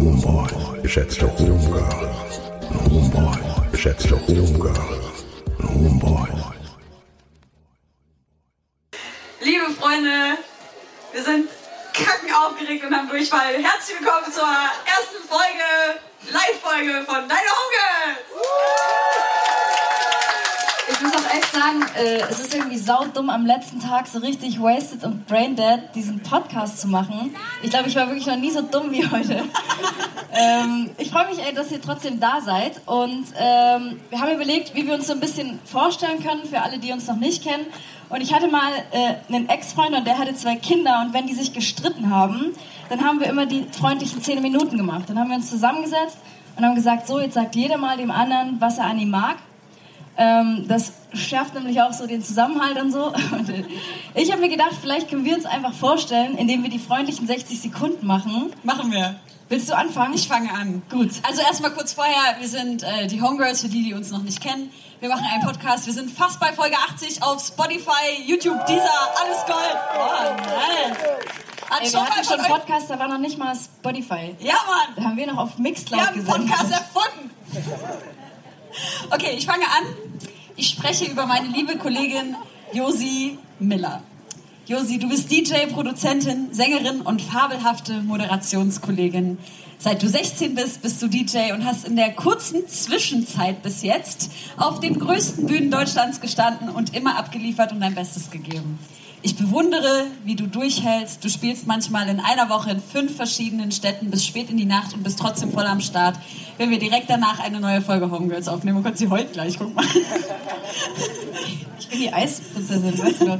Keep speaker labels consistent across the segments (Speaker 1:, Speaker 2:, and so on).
Speaker 1: und Homeboys, geschätzte Homegirls und Homeboys, geschätzte Homegirls und Homeboys.
Speaker 2: Liebe Freunde, wir sind kacken aufgeregt und haben Durchfall. Herzlich willkommen zur ersten Folge, Live-Folge von Deine Homegirls!
Speaker 3: Ich muss auch echt sagen, äh, es ist irgendwie saudumm, am letzten Tag so richtig wasted und braindead diesen Podcast zu machen. Ich glaube, ich war wirklich noch nie so dumm wie heute. ähm, ich freue mich, ey, dass ihr trotzdem da seid. Und ähm, wir haben überlegt, wie wir uns so ein bisschen vorstellen können für alle, die uns noch nicht kennen. Und ich hatte mal äh, einen Ex-Freund und der hatte zwei Kinder. Und wenn die sich gestritten haben, dann haben wir immer die freundlichen zehn Minuten gemacht. Dann haben wir uns zusammengesetzt und haben gesagt, so, jetzt sagt jeder mal dem anderen, was er an ihm mag. Ähm, das schärft nämlich auch so den Zusammenhalt und so. Ich habe mir gedacht, vielleicht können wir uns einfach vorstellen, indem wir die freundlichen 60 Sekunden machen.
Speaker 2: Machen wir.
Speaker 3: Willst du anfangen?
Speaker 2: Ich fange an.
Speaker 3: Gut.
Speaker 2: Also erstmal kurz vorher, wir sind äh, die Homegirls, für die, die uns noch nicht kennen. Wir machen einen Podcast, wir sind fast bei Folge 80 auf Spotify, YouTube, Deezer, alles Gold. Oh, nice. Hat
Speaker 3: Ey, wir hatten schon einen. Podcast, da war noch nicht mal Spotify.
Speaker 2: Ja, Mann.
Speaker 3: Da haben wir noch auf
Speaker 2: Wir
Speaker 3: Mixcloud
Speaker 2: haben einen. Podcast erfunden. Okay, ich fange an. Ich spreche über meine liebe Kollegin Josi Miller. Josi, du bist DJ, Produzentin, Sängerin und fabelhafte Moderationskollegin. Seit du 16 bist, bist du DJ und hast in der kurzen Zwischenzeit bis jetzt auf den größten Bühnen Deutschlands gestanden und immer abgeliefert und dein Bestes gegeben. Ich bewundere, wie du durchhältst. Du spielst manchmal in einer Woche in fünf verschiedenen Städten bis spät in die Nacht und bist trotzdem voll am Start. Wenn wir direkt danach eine neue Folge Homegirls aufnehmen, und sie heute gleich, guck mal.
Speaker 3: Ich bin die Eisprinzessin, weißt du doch.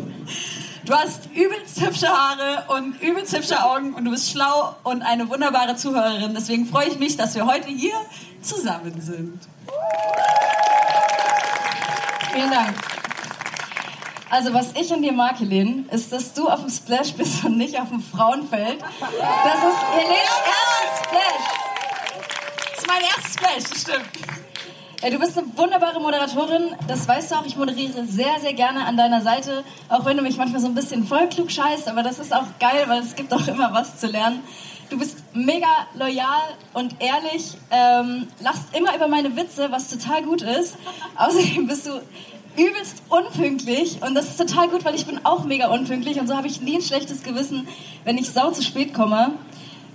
Speaker 2: Du hast übelst hübsche Haare und übelst hübsche Augen und du bist schlau und eine wunderbare Zuhörerin. Deswegen freue ich mich, dass wir heute hier zusammen sind.
Speaker 3: Vielen Dank. Also was ich an dir mag, Helene, ist, dass du auf dem Splash bist und nicht auf dem Frauenfeld. Das ist Helenes erstes Splash.
Speaker 2: Mein erstes das stimmt.
Speaker 3: Ey, du bist eine wunderbare Moderatorin, das weißt du auch. Ich moderiere sehr, sehr gerne an deiner Seite, auch wenn du mich manchmal so ein bisschen voll klug scheißt, aber das ist auch geil, weil es gibt auch immer was zu lernen. Du bist mega loyal und ehrlich, ähm, lachst immer über meine Witze, was total gut ist. Außerdem bist du übelst unpünktlich und das ist total gut, weil ich bin auch mega unpünktlich und so habe ich nie ein schlechtes Gewissen, wenn ich sau zu spät komme.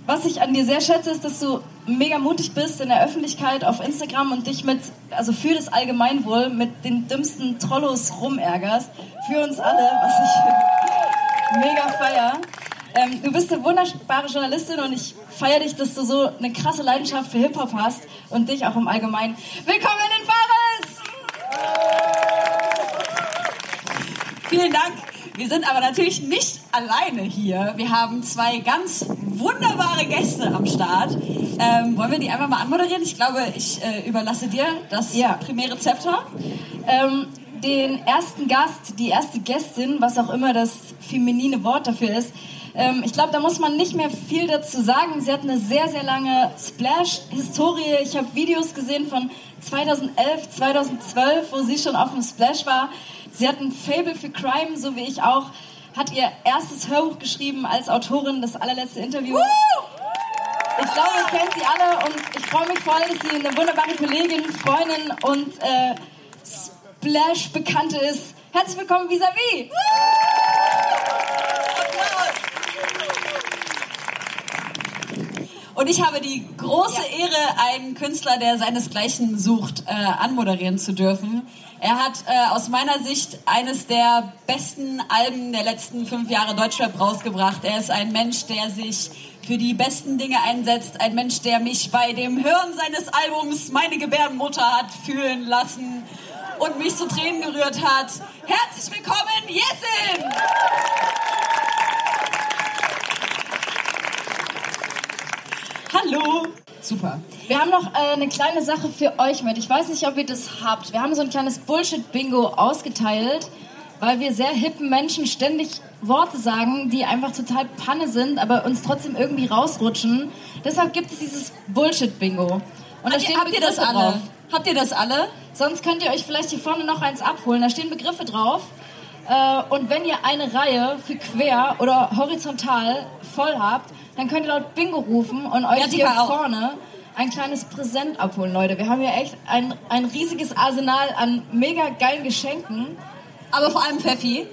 Speaker 3: Was ich an dir sehr schätze, ist, dass du mega mutig bist in der Öffentlichkeit auf Instagram und dich mit, also für das Allgemeinwohl, mit den dümmsten Trollos rumärgerst. Für uns alle, was ich mega feier. Ähm, du bist eine wunderbare Journalistin und ich feiere dich, dass du so eine krasse Leidenschaft für Hip-Hop hast und dich auch im Allgemeinen. Willkommen in den Fares!
Speaker 2: Vielen Dank. Wir sind aber natürlich nicht alleine hier. Wir haben zwei ganz wunderbare Gäste am Start. Ähm, wollen wir die einfach mal anmoderieren? Ich glaube, ich äh, überlasse dir das
Speaker 3: Ja.
Speaker 2: primäre Zepter.
Speaker 3: Ähm, den ersten Gast, die erste Gästin, was auch immer das feminine Wort dafür ist, Ähm, ich glaube, da muss man nicht mehr viel dazu sagen. Sie hat eine sehr, sehr lange Splash-Historie. Ich habe Videos gesehen von 2011, 2012, wo sie schon auf dem Splash war. Sie hat ein Fable für Crime, so wie ich auch. Hat ihr erstes Hörbuch geschrieben als Autorin, das allerletzte Interview. Ich glaube, ihr kennt sie alle und ich freue mich vor allem, dass sie eine wunderbare Kollegin, Freundin und äh, Splash-Bekannte ist. Herzlich willkommen, vis-à-vis!
Speaker 2: Und ich habe die große Ehre, einen Künstler, der seinesgleichen sucht, äh, anmoderieren zu dürfen. Er hat äh, aus meiner Sicht eines der besten Alben der letzten fünf Jahre Deutschrap rausgebracht. Er ist ein Mensch, der sich für die besten Dinge einsetzt. Ein Mensch, der mich bei dem Hören seines Albums meine Gebärdenmutter hat fühlen lassen und mich zu Tränen gerührt hat. Herzlich willkommen, Jessin! Hallo!
Speaker 3: Super. Wir haben noch äh, eine kleine Sache für euch mit. Ich weiß nicht, ob ihr das habt. Wir haben so ein kleines Bullshit-Bingo ausgeteilt, weil wir sehr hippen Menschen ständig Worte sagen, die einfach total Panne sind, aber uns trotzdem irgendwie rausrutschen. Deshalb gibt es dieses Bullshit-Bingo.
Speaker 2: Und da stehen habt ihr das alle? Drauf. Habt ihr das alle?
Speaker 3: Sonst könnt ihr euch vielleicht hier vorne noch eins abholen. Da stehen Begriffe drauf. Äh, und wenn ihr eine Reihe für quer oder horizontal voll habt, dann könnt ihr laut Bingo rufen und euch ja, hier vorne ein kleines Präsent abholen, Leute. Wir haben hier echt ein, ein riesiges Arsenal an mega geilen Geschenken.
Speaker 2: Aber vor allem Pfeffi.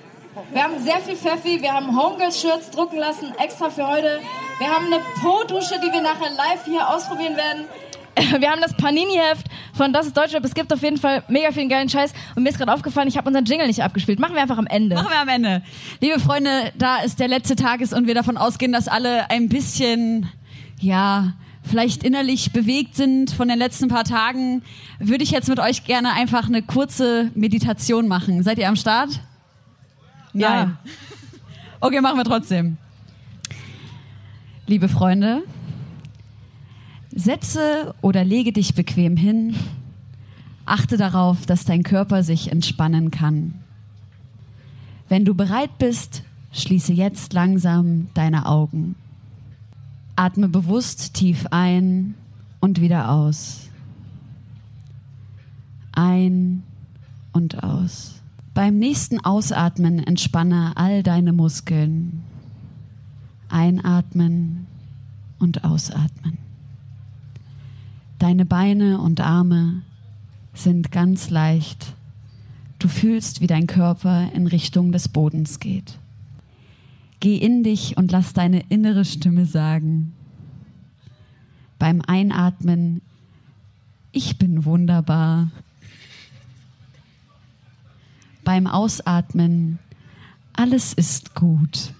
Speaker 3: Wir haben sehr viel Pfeffi, wir haben Homegirls-Shirts drucken lassen, extra für heute. Wir haben eine Po-Dusche, die wir nachher live hier ausprobieren werden. Wir haben das Panini-Heft von Das ist Deutschrap. Es gibt auf jeden Fall mega viel geilen Scheiß. Und mir ist gerade aufgefallen, ich habe unseren Jingle nicht abgespielt. Machen wir einfach am Ende.
Speaker 4: Machen wir am Ende. Liebe Freunde, da es der letzte Tag ist und wir davon ausgehen, dass alle ein bisschen, ja, vielleicht innerlich bewegt sind von den letzten paar Tagen, würde ich jetzt mit euch gerne einfach eine kurze Meditation machen. Seid ihr am Start?
Speaker 2: Nein. Ja.
Speaker 4: Okay, machen wir trotzdem. Liebe Freunde, setze oder lege dich bequem hin. Achte darauf, dass dein Körper sich entspannen kann. Wenn du bereit bist, schließe jetzt langsam deine Augen. Atme bewusst tief ein und wieder aus. Ein und aus. Beim nächsten Ausatmen entspanne all deine Muskeln. Einatmen und ausatmen. Deine Beine und Arme sind ganz leicht. Du fühlst, wie dein Körper in Richtung des Bodens geht. Geh in dich und lass deine innere Stimme sagen. Beim Einatmen, ich bin wunderbar beim Ausatmen, alles ist gut.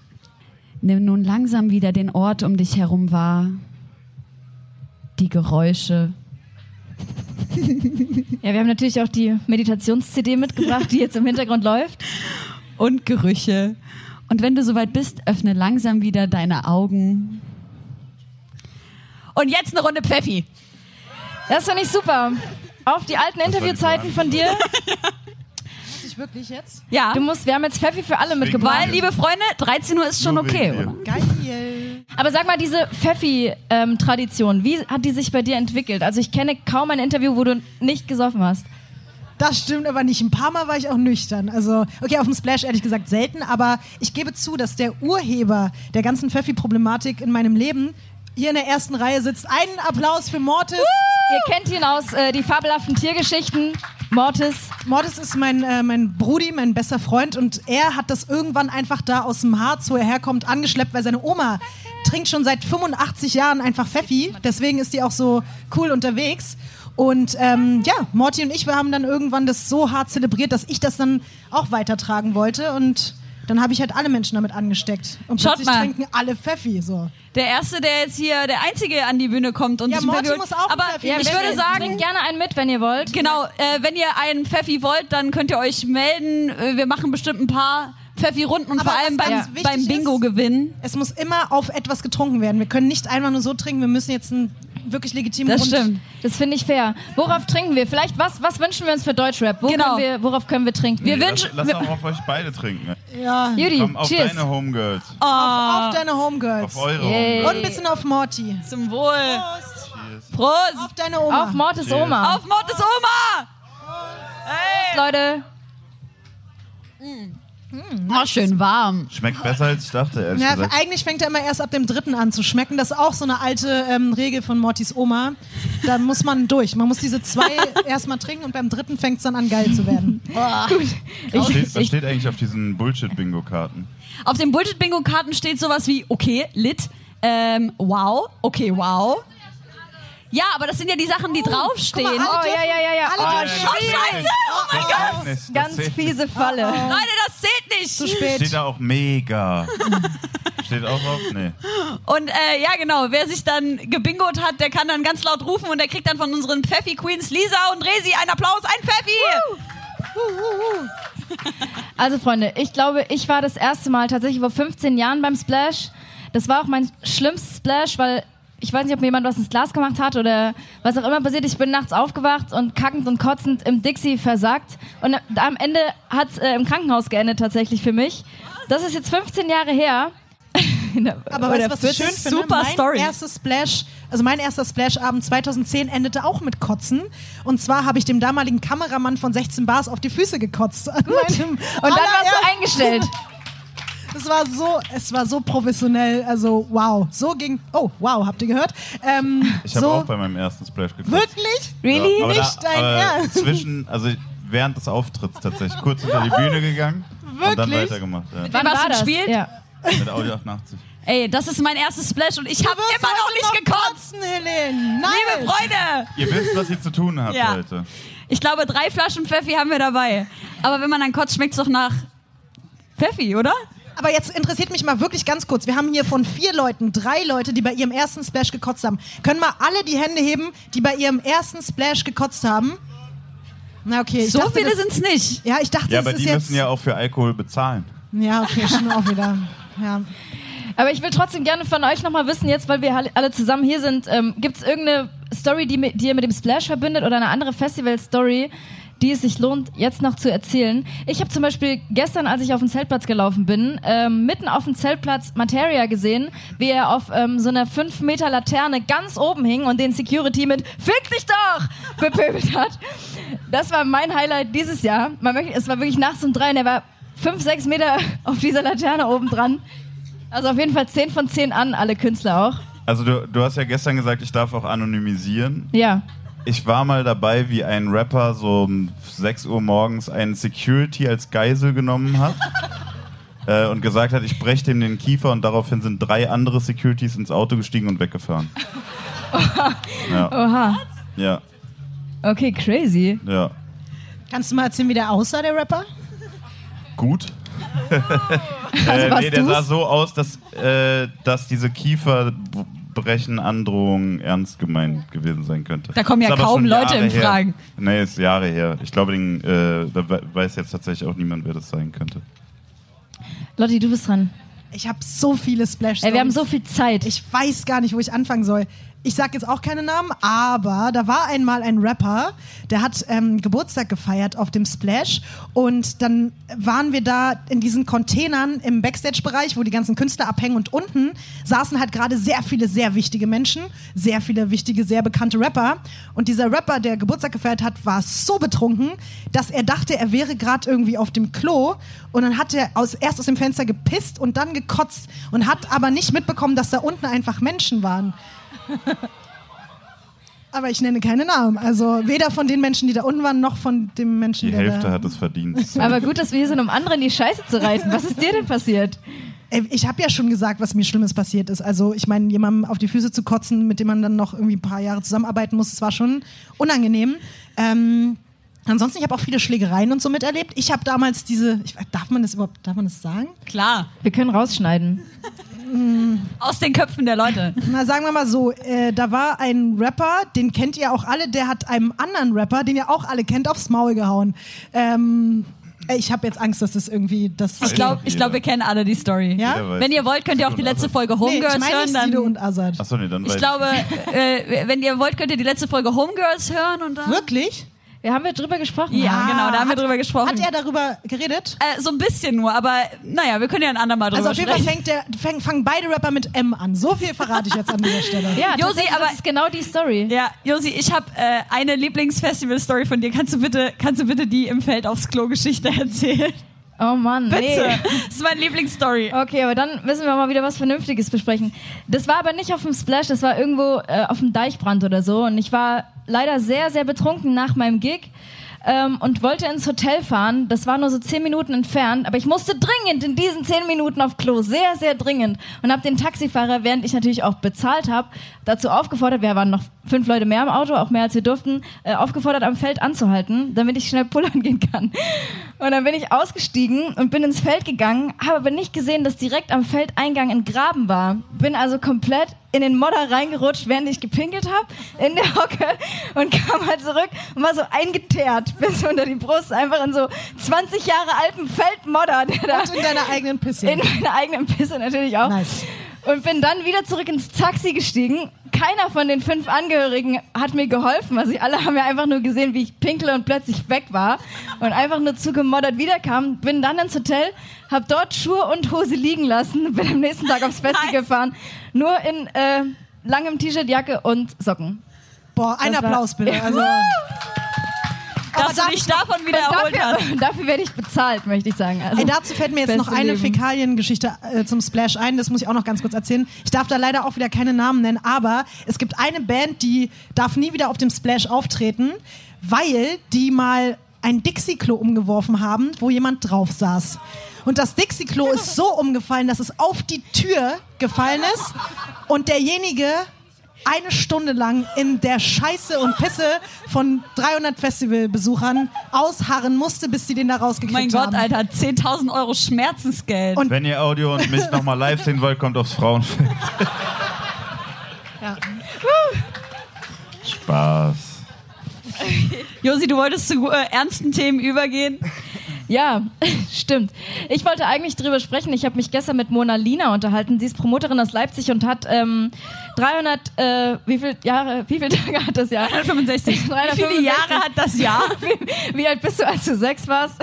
Speaker 4: Nimm nun langsam wieder den Ort um dich herum wahr, die Geräusche.
Speaker 3: Ja, wir haben natürlich auch die Meditations-CD mitgebracht, die jetzt im Hintergrund läuft.
Speaker 4: Und Gerüche. Und wenn du soweit bist, öffne langsam wieder deine Augen. Und jetzt eine Runde Pfeffi.
Speaker 3: Das finde ich super. Auf die alten Interviewzeiten von dir.
Speaker 5: ich wirklich jetzt?
Speaker 4: Ja.
Speaker 3: Du musst, wir haben jetzt Pfeffi für alle mitgebracht.
Speaker 4: Weil, liebe Freunde, 13 Uhr ist schon okay, oder?
Speaker 5: Geil.
Speaker 3: Aber sag mal, diese Pfeffi-Tradition, wie hat die sich bei dir entwickelt? Also ich kenne kaum ein Interview, wo du nicht gesoffen hast.
Speaker 5: Das stimmt aber nicht. Ein paar Mal war ich auch nüchtern. Also, okay, auf dem Splash ehrlich gesagt selten, aber ich gebe zu, dass der Urheber der ganzen Pfeffi-Problematik in meinem Leben hier in der ersten Reihe sitzt. Einen Applaus für Mortis.
Speaker 3: Ihr kennt ihn aus äh, die fabelhaften Tiergeschichten. Mortis.
Speaker 5: Mortis ist mein, äh, mein Brudi, mein bester Freund und er hat das irgendwann einfach da aus dem Harz, wo er herkommt, angeschleppt, weil seine Oma trinkt schon seit 85 Jahren einfach Pfeffi. Deswegen ist die auch so cool unterwegs. Und ähm, ja, Morty und ich, wir haben dann irgendwann das so hart zelebriert, dass ich das dann auch weitertragen wollte und dann habe ich halt alle Menschen damit angesteckt. Und
Speaker 4: Schaut
Speaker 5: plötzlich
Speaker 4: mal.
Speaker 5: trinken alle Pfeffi. So.
Speaker 4: Der Erste, der jetzt hier, der Einzige an die Bühne kommt und
Speaker 5: Ja,
Speaker 4: sich
Speaker 5: Morty muss auch
Speaker 4: Aber
Speaker 5: Pfeffi.
Speaker 4: ich
Speaker 5: Ja,
Speaker 4: würde
Speaker 3: Bringt
Speaker 4: sagen,
Speaker 3: gerne einen mit, wenn ihr wollt.
Speaker 4: genau, äh, wenn ihr einen Pfeffi wollt, dann könnt ihr euch melden. Äh, Wir machen bestimmt ein paar Pfeffi-Runden und
Speaker 5: Aber
Speaker 4: vor allem beim, beim Bingo gewinnen.
Speaker 5: Es muss immer auf etwas getrunken werden. Wir können nicht einfach nur so trinken, wir müssen jetzt ein wirklich legitimen
Speaker 4: Das
Speaker 5: Grund.
Speaker 4: stimmt.
Speaker 3: Das finde ich fair. Worauf trinken wir? Vielleicht, was, was wünschen wir uns für Deutschrap? Wo
Speaker 4: Genau.
Speaker 3: können wir, worauf können wir trinken?
Speaker 4: Wir
Speaker 6: Lass,
Speaker 4: wünschen.
Speaker 6: lass
Speaker 4: wir-
Speaker 6: auch auf euch beide trinken.
Speaker 5: Ja,
Speaker 3: Judy,
Speaker 6: Komm auf
Speaker 3: cheers.
Speaker 6: deine Homegirls.
Speaker 4: Oh,
Speaker 5: auf deine Homegirls.
Speaker 6: Auf eure
Speaker 3: Yay.
Speaker 5: Und
Speaker 6: Homegirls.
Speaker 5: ein bisschen auf Morty.
Speaker 4: zum Wohl.
Speaker 5: Prost.
Speaker 4: Prost.
Speaker 5: Auf deine Oma.
Speaker 3: Auf Mortis
Speaker 6: Cheers.
Speaker 3: Oma.
Speaker 4: Auf Mortis Oma.
Speaker 3: Leute.
Speaker 4: Oh, schön warm.
Speaker 6: Schmeckt besser als ich dachte, ehrlich
Speaker 5: Ja,
Speaker 6: gesagt.
Speaker 5: eigentlich fängt er immer erst ab dem dritten an zu schmecken. Das ist auch so eine alte ähm, Regel von Mortys Oma. Da muss man durch. Man muss diese zwei erstmal trinken und beim dritten fängt es dann an geil zu werden.
Speaker 6: Was steht, was steht eigentlich auf diesen Bullshit-Bingo-Karten?
Speaker 4: Auf den Bullshit-Bingo-Karten steht sowas wie, okay, lit, ähm, wow, okay, wow. Ja, aber das sind ja die Sachen, die draufstehen.
Speaker 5: guck mal,
Speaker 3: Oh, ja, ja, ja, ja.
Speaker 5: Alle
Speaker 3: Oh,
Speaker 5: dürfen-
Speaker 4: Oh, scheiße! Oh mein
Speaker 6: Das
Speaker 4: Gott!
Speaker 6: nicht, das
Speaker 3: Ganz
Speaker 6: zählt
Speaker 3: fiese Falle.
Speaker 4: Leute, das zählt nicht!
Speaker 5: Zu spät.
Speaker 6: Steht da auch mega. Steht auch drauf? Nee.
Speaker 4: Und äh, ja, genau, wer sich dann gebingot hat, der kann dann ganz laut rufen und der kriegt dann von unseren Pfeffi Queens Lisa und Resi einen Applaus, ein Pfeffi!
Speaker 3: Also Freunde, ich glaube, ich war das erste Mal tatsächlich vor 15 Jahren beim Splash. Das war auch mein schlimmstes Splash, weil ich weiß nicht, ob mir jemand was ins Glas gemacht hat oder was auch immer passiert. Ich bin nachts aufgewacht und kackend und kotzend im Dixie versackt. Und am Ende hat es äh, im Krankenhaus geendet tatsächlich für mich. Das ist jetzt 15 Jahre her.
Speaker 5: Aber weißt du, was ich
Speaker 3: 14?
Speaker 5: schön finde?
Speaker 4: Super
Speaker 5: mein
Speaker 4: Story.
Speaker 5: erstes Splash, also mein erster Splash-Abend 2010 endete auch mit Kotzen. Und zwar habe ich dem damaligen Kameramann von 16 Bars auf die Füße gekotzt. Gut.
Speaker 3: Und dann warst du eingestellt.
Speaker 5: Es war so, es war so professionell, also wow. So ging, oh wow, habt ihr gehört? Ähm,
Speaker 6: Ich habe
Speaker 5: so,
Speaker 6: auch bei meinem ersten Splash gekotzt.
Speaker 5: Wirklich?
Speaker 3: Really?
Speaker 6: aber
Speaker 5: Nicht dein
Speaker 6: aber
Speaker 5: Ernst?
Speaker 6: Zwischen, also während des Auftritts tatsächlich. Kurz hinter die Bühne gegangen und dann
Speaker 5: Wirklich?
Speaker 6: weitergemacht. Ja.
Speaker 3: Wann
Speaker 4: hast
Speaker 3: war
Speaker 4: du
Speaker 3: das?
Speaker 4: gespielt?
Speaker 3: Ja.
Speaker 6: Mit Audio 88.
Speaker 4: Ey, das ist mein erstes Splash und ich habe immer noch nicht gekotzt!
Speaker 5: kotzen, Helene. Nein.
Speaker 4: Liebe Freunde!
Speaker 6: Ihr wisst, was ihr zu tun habt
Speaker 4: Ja.
Speaker 6: heute.
Speaker 4: Ich glaube, drei Flaschen Pfeffi haben wir dabei. Aber wenn man dann kotzt, schmeckt es doch nach Pfeffi, oder?
Speaker 5: Aber jetzt interessiert mich mal wirklich ganz kurz. Wir haben hier von vier Leuten drei Leute, die bei ihrem ersten Splash gekotzt haben. Können mal alle die Hände heben, die bei ihrem ersten Splash gekotzt haben? Na okay, ich
Speaker 4: so
Speaker 5: dachte,
Speaker 4: viele
Speaker 5: das,
Speaker 4: sind's nicht.
Speaker 5: Ja, ich dachte,
Speaker 6: Ja, aber
Speaker 5: ist
Speaker 6: die
Speaker 5: jetzt.
Speaker 6: müssen ja auch für Alkohol bezahlen.
Speaker 5: ja, okay, schon auch wieder. Ja.
Speaker 3: Aber ich will trotzdem gerne von euch nochmal wissen, jetzt, weil wir alle- zusammen hier sind, ähm, gibt es irgendeine Story, die, die ihr mit dem Splash verbindet oder eine andere Festival-Story, die es sich lohnt, jetzt noch zu erzählen? Ich habe zum Beispiel gestern, als ich auf den Zeltplatz gelaufen bin, ähm, mitten auf dem Zeltplatz Materia gesehen, wie er auf ähm, so einer 5 Meter Laterne ganz oben hing und den Security mit Fick dich doch! bepöbelt hat. Das war mein Highlight dieses Jahr. Man möchte, es war wirklich nachts um drei und er war 5, 6 Meter auf dieser Laterne oben dran. Also auf jeden Fall 10 von 10 an, alle Künstler auch.
Speaker 6: Also du, du hast ja gestern gesagt, ich darf auch anonymisieren.
Speaker 3: Ja.
Speaker 6: Ich war mal dabei, wie ein Rapper so um 6 Uhr morgens einen Security als Geisel genommen hat äh, und gesagt hat, ich breche dem den Kiefer und daraufhin sind drei andere Securities ins Auto gestiegen und weggefahren. ja,
Speaker 3: Oha.
Speaker 6: ja,
Speaker 3: Okay, crazy.
Speaker 6: ja.
Speaker 5: Kannst du mal erzählen, wie der aussah, der Rapper?
Speaker 6: Gut.
Speaker 3: Also
Speaker 6: äh, nee, der
Speaker 3: du's?
Speaker 6: sah so aus, dass, äh, dass diese Kieferbrechen-Androhung ernst gemeint gewesen sein könnte.
Speaker 4: Da kommen ja
Speaker 6: Ist
Speaker 4: kaum Leute
Speaker 6: Jahre
Speaker 4: in
Speaker 6: her.
Speaker 4: Fragen.
Speaker 6: Nee, ist Jahre her. Ich glaube, den, äh, da we- weiß jetzt tatsächlich auch niemand, wer das sein könnte.
Speaker 3: Lotti, du bist dran.
Speaker 5: Ich habe so viele Splash
Speaker 3: Ey, wir haben so viel Zeit.
Speaker 5: Ich weiß gar nicht, wo ich anfangen soll. Ich sag jetzt auch keine Namen, aber da war einmal ein Rapper, der hat ähm, Geburtstag gefeiert auf dem Splash und dann waren wir da in diesen Containern im Backstage-Bereich, wo die ganzen Künstler abhängen und unten saßen halt gerade sehr viele sehr wichtige Menschen, sehr viele wichtige, sehr bekannte Rapper und dieser Rapper, der Geburtstag gefeiert hat, war so betrunken, dass er dachte, er wäre gerade irgendwie auf dem Klo und dann hat er aus, erst aus dem Fenster gepisst und dann gekotzt und hat aber nicht mitbekommen, dass da unten einfach Menschen waren. Aber ich nenne keine Namen. Also weder von den Menschen, die da unten waren, noch von dem Menschen,
Speaker 6: Die
Speaker 5: der
Speaker 6: Hälfte
Speaker 5: da...
Speaker 6: hat es verdient.
Speaker 3: Aber gut, dass wir hier sind, um anderen in die Scheiße zu reiten. Was ist dir denn passiert?
Speaker 5: Ey, Ich habe ja schon gesagt, was mir Schlimmes passiert ist. Also ich meine, jemandem auf die Füße zu kotzen, mit dem man dann noch irgendwie ein paar Jahre zusammenarbeiten muss, das war schon unangenehm. Ähm, ansonsten, ich habe auch viele Schlägereien und so miterlebt. Ich habe damals diese, ich, darf man das überhaupt, darf man das sagen?
Speaker 4: Klar.
Speaker 3: Wir können rausschneiden.
Speaker 4: Aus den Köpfen der Leute.
Speaker 5: Na, sagen wir mal so, äh, da war ein Rapper, den kennt ihr auch alle, der hat einem anderen Rapper, den ihr auch alle kennt, aufs Maul gehauen. Ähm, Ey, Ich habe jetzt Angst, dass das irgendwie das.
Speaker 4: Ich glaube, ich glaub, wir kennen alle die Story.
Speaker 5: Ja?
Speaker 4: Wenn ihr wollt, könnt ihr auch die letzte Folge
Speaker 5: nee,
Speaker 4: Homegirls
Speaker 5: ich meine
Speaker 4: hören. Dann,
Speaker 5: und Azad.
Speaker 6: Achso, nee, dann
Speaker 4: ich glaube, äh, wenn ihr wollt, könnt ihr die letzte Folge Homegirls hören und dann.
Speaker 5: Wirklich?
Speaker 3: Ja, haben wir drüber gesprochen?
Speaker 4: Ja, genau, da haben wir
Speaker 5: Hat-
Speaker 4: drüber gesprochen.
Speaker 5: Hat er darüber geredet?
Speaker 4: äh, so ein bisschen nur, aber naja, wir können ja ein andermal drüber
Speaker 5: Also auf jeden Fall
Speaker 4: sprechen.
Speaker 5: fängt der, fäng, fangen beide Rapper mit M an. So viel verrate ich jetzt an dieser Stelle.
Speaker 3: Ja,
Speaker 4: Josi, aber-
Speaker 3: das ist genau die Story.
Speaker 4: Ja, Josi, ich habe äh, eine Lieblingsfestival-Story von dir. Kannst du bitte, kannst du bitte die im Feld aufs Klo-Geschichte erzählen?
Speaker 3: Oh Mann,
Speaker 4: Bitte.
Speaker 3: nee.
Speaker 4: Das ist meine Lieblingsstory.
Speaker 3: Okay, aber dann müssen wir mal wieder was Vernünftiges besprechen. Das war aber nicht auf dem Splash, das war irgendwo äh, auf dem Deichbrand oder so. Und ich war leider sehr, sehr betrunken nach meinem Gig ähm, und wollte ins Hotel fahren. Das war nur so zehn Minuten entfernt, aber ich musste dringend in diesen zehn Minuten auf Klo, sehr, sehr dringend. Und habe den Taxifahrer, während ich natürlich auch bezahlt habe, dazu aufgefordert, wir waren noch fünf Leute mehr im Auto, auch mehr als wir durften, äh, aufgefordert, am Feld anzuhalten, damit ich schnell pullern gehen kann. Und dann bin ich ausgestiegen und bin ins Feld gegangen, habe aber nicht gesehen, dass direkt am Feldeingang ein Graben war. Bin also komplett in den Modder reingerutscht, während ich gepinkelt habe, in der Hocke und kam halt zurück und war so eingeteert bis unter die Brust, einfach in so 20 Jahre alten Feldmodder, der da
Speaker 5: Und in deiner eigenen Pisse.
Speaker 3: in meiner eigenen Pisse natürlich auch.
Speaker 5: Nice.
Speaker 3: Und bin dann wieder zurück ins Taxi gestiegen. Keiner von den fünf Angehörigen hat mir geholfen. Also sie alle haben ja einfach nur gesehen, wie ich pinkle und plötzlich weg war und einfach nur zugemoddert wiederkam. Bin dann ins Hotel, hab dort Schuhe und Hose liegen lassen, bin am nächsten Tag aufs Festival
Speaker 4: Nice.
Speaker 3: gefahren, nur in äh, langem T-Shirt, Jacke und
Speaker 5: Boah, ein Applaus bitte. Also,
Speaker 4: Dass du dich davon wieder erholt hast.
Speaker 3: Dafür, dafür werde ich bezahlt, möchte ich sagen. Also,
Speaker 5: Ey, dazu fällt mir jetzt noch eine. Fäkaliengeschichte äh, zum Splash ein. Das muss ich auch noch ganz kurz erzählen. Ich darf da leider auch wieder keine Namen nennen, aber es gibt eine Band, die darf nie wieder auf dem Splash auftreten, weil die mal ein Dixie-Klo umgeworfen haben, wo jemand drauf saß. Und das Dixie-Klo ist so umgefallen, dass es auf die Tür gefallen ist und derjenige eine Stunde lang in der Scheiße und Pisse von 300 Festivalbesuchern ausharren musste, bis sie den da rausgekriegt
Speaker 4: Mein
Speaker 5: haben.
Speaker 4: Gott, Alter, 10.000 Euro Schmerzensgeld.
Speaker 5: Und-
Speaker 6: Wenn ihr Audio und mich nochmal live sehen wollt, kommt aufs Frauenfeld.
Speaker 5: Ja.
Speaker 6: Spaß.
Speaker 4: Josi, du wolltest zu äh, ernsten Themen übergehen.
Speaker 3: Ja, stimmt. Ich wollte eigentlich drüber sprechen. Ich habe mich gestern mit Mona Lina unterhalten. Sie ist Promoterin aus Leipzig und hat ähm, 300, äh, wie viele Jahre, wie viele Tage hat das Jahr?
Speaker 4: 365. Wie viele
Speaker 3: 365.
Speaker 4: Jahre hat das Jahr?
Speaker 3: Wie, wie alt bist du, als du sechs warst?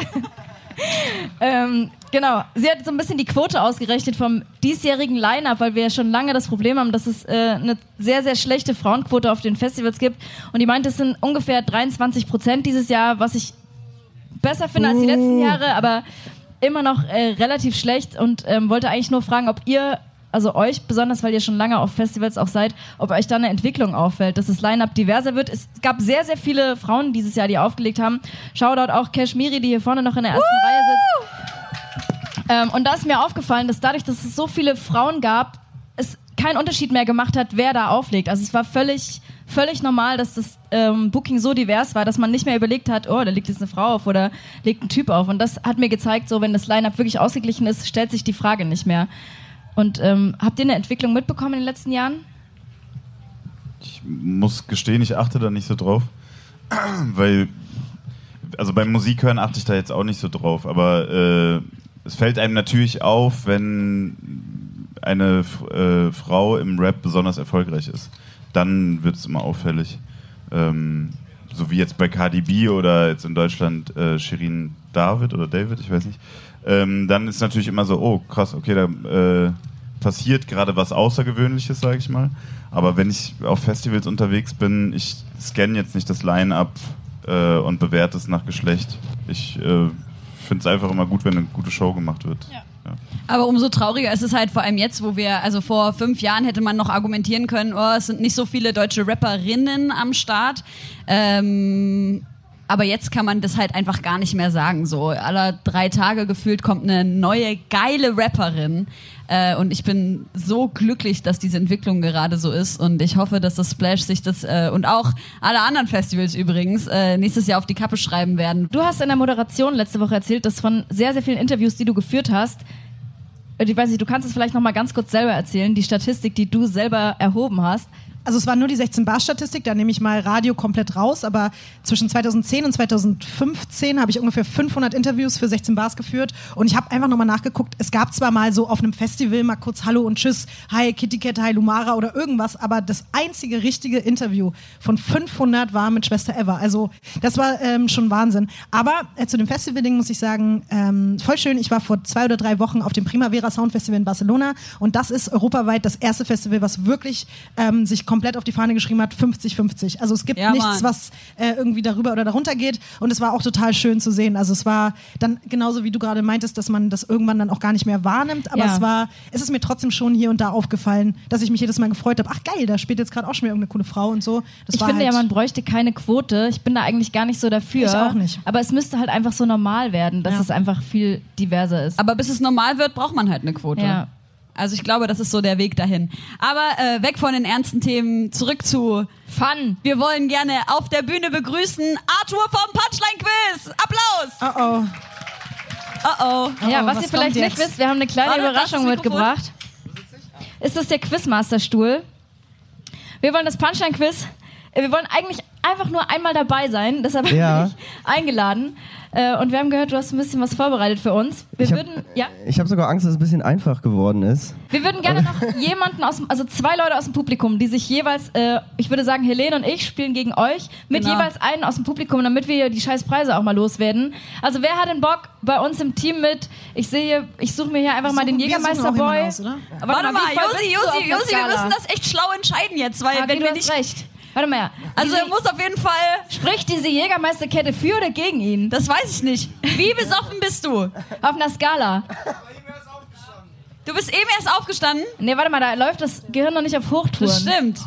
Speaker 3: ähm, genau. Sie hat so ein bisschen die Quote ausgerechnet vom diesjährigen Line-Up, weil wir ja schon lange das Problem haben, dass es äh, eine sehr, sehr schlechte Frauenquote auf den Festivals gibt. Und die meint, es sind ungefähr 23 Prozent dieses Jahr, was ich besser finde als die letzten Jahre, aber immer noch äh, relativ schlecht und ähm, wollte eigentlich nur fragen, ob ihr, also euch, besonders weil ihr schon lange auf Festivals auch seid, ob euch da eine Entwicklung auffällt, dass das Line-Up diverser wird. Es gab sehr, sehr viele Frauen dieses Jahr, die aufgelegt haben. Shoutout auch Kashmiri, die hier vorne noch in der ersten Reihe sitzt. Ähm, und da ist mir aufgefallen, dass dadurch, dass es so viele Frauen gab, es keinen Unterschied mehr gemacht hat, wer da auflegt. Also es war völlig, völlig normal, dass das ähm, Booking so divers war, dass man nicht mehr überlegt hat, oh, da liegt jetzt eine Frau auf oder legt ein Typ auf. Und das hat mir gezeigt, so wenn das Line-Up wirklich ausgeglichen ist, stellt sich die Frage nicht mehr. Und ähm, habt ihr eine Entwicklung mitbekommen in den letzten Jahren?
Speaker 6: Ich muss gestehen, ich achte da nicht so drauf. Weil, also beim Musikhören achte ich da jetzt auch nicht so drauf. Aber äh, es fällt einem natürlich auf, wenn eine äh, Frau im Rap besonders erfolgreich ist. Dann wird es immer auffällig. Ähm, so wie jetzt bei Cardi B oder jetzt in Deutschland äh, Shirin David oder David, ich weiß nicht. Ähm, dann ist natürlich immer so, oh krass, okay, da äh, passiert gerade was Außergewöhnliches, sage ich mal. Aber wenn ich auf Festivals unterwegs bin, ich scanne jetzt nicht das Line-up äh, und bewerte es nach Geschlecht. Ich äh, finde es einfach immer gut, wenn eine gute Show gemacht wird. Ja.
Speaker 4: Aber umso trauriger ist es halt vor allem jetzt, wo wir, also vor fünf Jahren hätte man noch argumentieren können, oh, es sind nicht so viele deutsche Rapperinnen am Start. Ähm, aber jetzt kann man das halt einfach gar nicht mehr sagen. So aller drei Tage gefühlt kommt eine neue geile Rapperin. Äh, und ich bin so glücklich, dass diese Entwicklung gerade so ist. Und ich hoffe, dass das Splash sich das äh, und auch alle anderen Festivals übrigens äh, nächstes Jahr auf die Kappe schreiben werden.
Speaker 3: Du hast in der Moderation letzte Woche erzählt, dass von sehr, sehr vielen Interviews, die du geführt hast, ich weiß nicht, du kannst es vielleicht noch mal ganz kurz selber erzählen, die Statistik, die du selber erhoben hast.
Speaker 5: Also es war nur die 16-Bar-Statistik, da nehme ich mal Radio komplett raus, aber zwischen 2010 und 2015 habe ich ungefähr 500 Interviews für 16 Bars geführt und ich habe einfach nochmal nachgeguckt, es gab zwar mal so auf einem Festival mal kurz Hallo und Tschüss, Hi Kitty Cat, Hi Lumara oder irgendwas, aber das einzige richtige Interview von 500 war mit Schwester Eva, also das war ähm, schon Wahnsinn. Aber äh, zu dem Festival-Ding muss ich sagen, ähm, voll schön, ich war vor zwei oder drei Wochen auf dem Primavera Sound Festival in Barcelona und das ist europaweit das erste Festival, was wirklich ähm, sich komplett auf die Fahne geschrieben hat, 50-50. Also es gibt
Speaker 4: Ja,
Speaker 5: nichts,
Speaker 4: Mann.
Speaker 5: was äh, irgendwie darüber oder darunter geht. Und es war auch total schön zu sehen. Also es war dann genauso wie du gerade meintest, dass man das irgendwann dann auch gar nicht mehr wahrnimmt. Aber
Speaker 3: Ja.
Speaker 5: es war, es ist mir trotzdem schon hier und da aufgefallen, dass ich mich jedes Mal gefreut habe. Ach geil, da spielt jetzt gerade auch schon wieder irgendeine coole Frau und so. Das
Speaker 3: Ich
Speaker 5: war
Speaker 3: finde
Speaker 5: halt,
Speaker 3: ja, man bräuchte keine Quote. Ich bin da eigentlich gar nicht so dafür.
Speaker 5: Ich auch nicht.
Speaker 3: Aber es müsste halt einfach so normal werden, dass
Speaker 5: Ja.
Speaker 3: es einfach viel diverser ist.
Speaker 4: Aber bis es normal wird, braucht man halt eine Quote.
Speaker 3: Ja.
Speaker 4: Also ich glaube, das ist so der Weg dahin. Aber äh, weg von den ernsten Themen, zurück zu
Speaker 3: Fun.
Speaker 4: Wir wollen gerne auf der Bühne begrüßen Arthur vom Punchline Quiz. Applaus!
Speaker 5: Oh oh.
Speaker 4: Oh oh.
Speaker 3: Ja,
Speaker 5: Oh,
Speaker 3: was,
Speaker 5: was
Speaker 3: ihr vielleicht
Speaker 5: kommt
Speaker 3: nicht
Speaker 5: jetzt?
Speaker 3: wisst, wir haben eine kleine
Speaker 4: Warte,
Speaker 3: Überraschung mitgebracht. Ist das der Quizmasterstuhl? Wir wollen das Punchline-Quiz. äh, Wir wollen eigentlich einfach nur einmal dabei sein, deshalb haben
Speaker 7: Ja.
Speaker 3: wir dich eingeladen. Äh, Und wir haben gehört, du hast ein bisschen was vorbereitet für uns. Wir
Speaker 7: Ich hab-
Speaker 3: würden, ja,
Speaker 7: Ich habe sogar Angst, dass es ein bisschen einfach geworden ist.
Speaker 3: wir würden gerne noch jemanden aus dem, also zwei Leute aus dem Publikum, die sich jeweils, äh, ich würde sagen, Helene und ich spielen gegen euch, mit
Speaker 4: Genau.
Speaker 3: jeweils einen aus dem Publikum, damit wir die scheiß Preise auch mal loswerden. Also wer hat denn Bock bei uns im Team mit? Ich sehe, hier- ich suche mir hier einfach mal den Jägermeister-Boy.
Speaker 4: Warte mal, Josi, Josi, Josi, wir müssen das echt schlau entscheiden jetzt, weil
Speaker 3: Okay,
Speaker 4: wenn
Speaker 3: du
Speaker 4: wir nicht.
Speaker 3: recht. Warte mal.
Speaker 4: Also
Speaker 3: diese,
Speaker 4: er muss auf jeden Fall.
Speaker 3: spricht diese Jägermeisterkette für oder gegen ihn?
Speaker 4: Das weiß ich nicht. Wie besoffen bist du?
Speaker 3: Auf einer Skala.
Speaker 4: Du bist eben erst aufgestanden.
Speaker 3: Nee, warte mal, da läuft das Gehirn noch nicht auf Hochtouren.
Speaker 4: Das stimmt.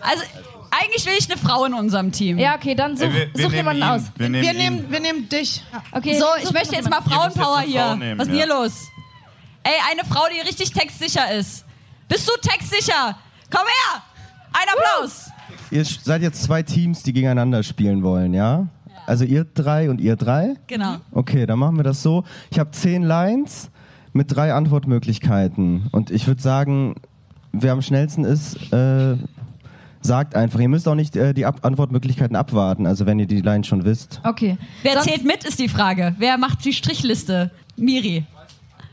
Speaker 4: Also eigentlich will ich eine Frau in unserem Team.
Speaker 3: Ja, okay, dann such,
Speaker 6: Ey, wir, wir
Speaker 3: such jemanden
Speaker 6: ihn.
Speaker 3: aus.
Speaker 6: Wir nehmen,
Speaker 5: Wir nehmen, wir nehmen dich. Ja.
Speaker 3: Okay,
Speaker 4: So, ich möchte jetzt mal Frauenpower
Speaker 6: jetzt Frau
Speaker 4: hier.
Speaker 6: nehmen,
Speaker 4: Was ist denn
Speaker 6: ja.
Speaker 4: hier los? Ey, eine Frau, die richtig textsicher ist. Bist du textsicher? Komm her! Ein Applaus!
Speaker 7: Ihr seid jetzt zwei Teams, die gegeneinander spielen wollen, ja? Also ihr drei und ihr drei?
Speaker 4: Genau.
Speaker 7: Okay, dann machen wir das so. Ich habe zehn Lines mit drei Antwortmöglichkeiten. Und ich würde sagen, wer am schnellsten ist, äh, sagt einfach. Ihr müsst auch nicht äh, die Ab Antwortmöglichkeiten abwarten, also wenn ihr die Lines schon wisst.
Speaker 3: Okay.
Speaker 4: Wer
Speaker 3: Sonst-
Speaker 4: zählt mit, ist die Frage. Wer macht die Strichliste? Miri.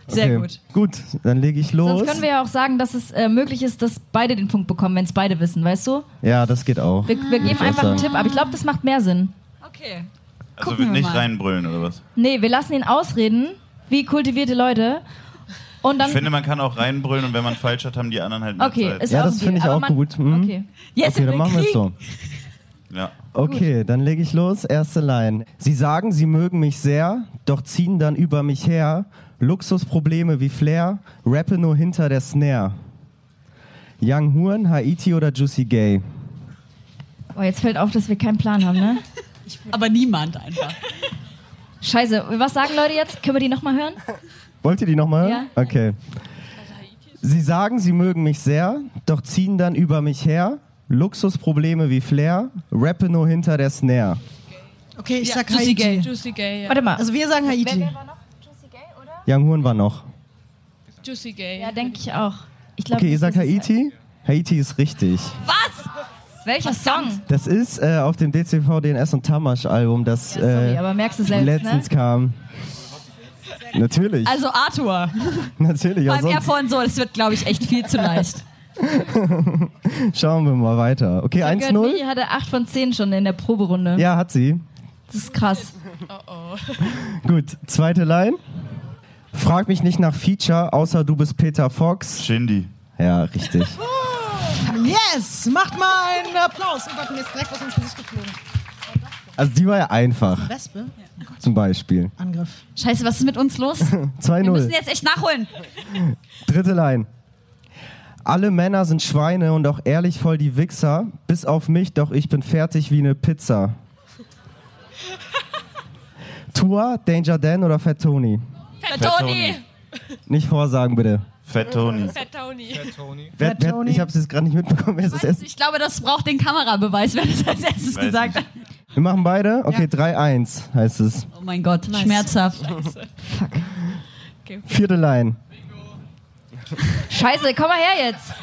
Speaker 4: Sehr
Speaker 7: okay.
Speaker 4: gut.
Speaker 7: Gut, dann lege ich los.
Speaker 3: Sonst können wir ja auch sagen, dass es äh, möglich ist, dass beide den Punkt bekommen, wenn es beide wissen, weißt du?
Speaker 7: ja, das geht auch.
Speaker 3: Wir, wir geben
Speaker 7: ich auch
Speaker 3: einfach einen. Tipp, aber ich glaube, das macht mehr Sinn.
Speaker 4: Okay.
Speaker 6: Also
Speaker 4: Gucken
Speaker 6: wird
Speaker 4: wir
Speaker 6: nicht
Speaker 4: mal.
Speaker 6: reinbrüllen oder was?
Speaker 3: Nee, wir lassen ihn ausreden, wie kultivierte Leute. Und dann.
Speaker 6: Ich finde, man kann auch reinbrüllen und wenn man falsch hat, haben die anderen halt mehr
Speaker 3: okay,
Speaker 6: Zeit.
Speaker 3: ist
Speaker 7: Ja,
Speaker 3: auch
Speaker 7: das finde ich
Speaker 3: aber
Speaker 7: auch
Speaker 3: man,
Speaker 7: gut. Mhm.
Speaker 3: Okay.
Speaker 4: Jetzt
Speaker 7: Okay, dann machen wir es so.
Speaker 6: ja.
Speaker 7: Okay, dann lege ich los. Erste Line. Sie sagen, sie mögen mich sehr, doch ziehen dann über mich her. Luxusprobleme wie Flair, rappe nur hinter der Snare. Young Huren, Haiti oder Juicy Gay?
Speaker 3: Oh, jetzt fällt auf, dass wir keinen Plan haben, ne?
Speaker 4: Aber niemand einfach.
Speaker 3: Scheiße. Was sagen Leute jetzt? Können wir die nochmal hören?
Speaker 7: Wollt ihr die nochmal hören?
Speaker 3: Ja.
Speaker 7: Okay. Sie sagen, sie mögen mich sehr, doch ziehen dann über mich her. Luxusprobleme wie Flair, rappe nur hinter der Snare.
Speaker 5: Okay, ich sag
Speaker 4: Juicy
Speaker 5: Haiti.
Speaker 4: Gay.
Speaker 8: Juicy Gay, ja.
Speaker 3: Warte mal.
Speaker 5: Also wir sagen Haiti.
Speaker 3: war noch?
Speaker 7: Young Huren war noch.
Speaker 8: Juicy Gay.
Speaker 3: Ja, denke ich auch. Ich glaub,
Speaker 7: Okay, ihr sagt
Speaker 3: ist-
Speaker 7: Haiti? Haiti ist richtig.
Speaker 4: Was?
Speaker 3: Welcher Song?
Speaker 7: Das ist äh, auf dem DCV DNS und Tamasch Album, das
Speaker 3: Ja, sorry,
Speaker 7: äh,
Speaker 3: aber merkst du selbst,
Speaker 7: letztens
Speaker 3: ne?
Speaker 7: kam. Natürlich,
Speaker 4: Also Arthur.
Speaker 7: natürlich.
Speaker 4: Beim er
Speaker 7: sonst
Speaker 4: vorhin so, das wird, glaube ich, echt viel zu leicht.
Speaker 7: schauen wir mal weiter. Okay,
Speaker 3: Ich hab gehört,
Speaker 7: 1-0.
Speaker 3: Miri hatte 8 von 10 schon in der Proberunde.
Speaker 7: Ja, hat sie.
Speaker 3: Das ist krass.
Speaker 7: Gut, zweite Line. Frag mich nicht nach Feature, außer du bist Peter Fox.
Speaker 6: Shindy.
Speaker 7: Ja, richtig.
Speaker 5: Yes! Macht mal einen Applaus. Oh Gott, mir ist direkt was ins Gesicht geflogen.
Speaker 7: Also die war ja einfach,
Speaker 5: Wespe?
Speaker 7: zum Beispiel.
Speaker 5: Angriff.
Speaker 4: Scheiße, was ist mit uns los? Wir müssen
Speaker 7: 2-0.
Speaker 4: jetzt echt nachholen.
Speaker 7: Dritte Line. Alle Männer sind Schweine und auch ehrlich voll die Wichser, bis auf mich, doch ich bin fertig wie eine Pizza. Tour, Danger Dan oder Fat Tony?
Speaker 4: Herr
Speaker 6: Fat
Speaker 4: Toni.
Speaker 7: Nicht vorsagen, bitte.
Speaker 6: Fat Tony.
Speaker 8: Fat Tony.
Speaker 7: Wer,
Speaker 5: Fat
Speaker 7: wer,
Speaker 5: Tony.
Speaker 7: ich habe es jetzt gerade nicht mitbekommen. Wer ist das erste?
Speaker 4: Ich glaube, das braucht den Kamerabeweis, wer das als erstes
Speaker 6: Weiß
Speaker 4: gesagt
Speaker 6: nicht.
Speaker 4: hat.
Speaker 7: Wir machen beide? Okay, 3-1 heißt es.
Speaker 4: Oh mein Gott, schmerzhaft.
Speaker 7: Vierte Line.
Speaker 3: Scheiße, komm mal her jetzt.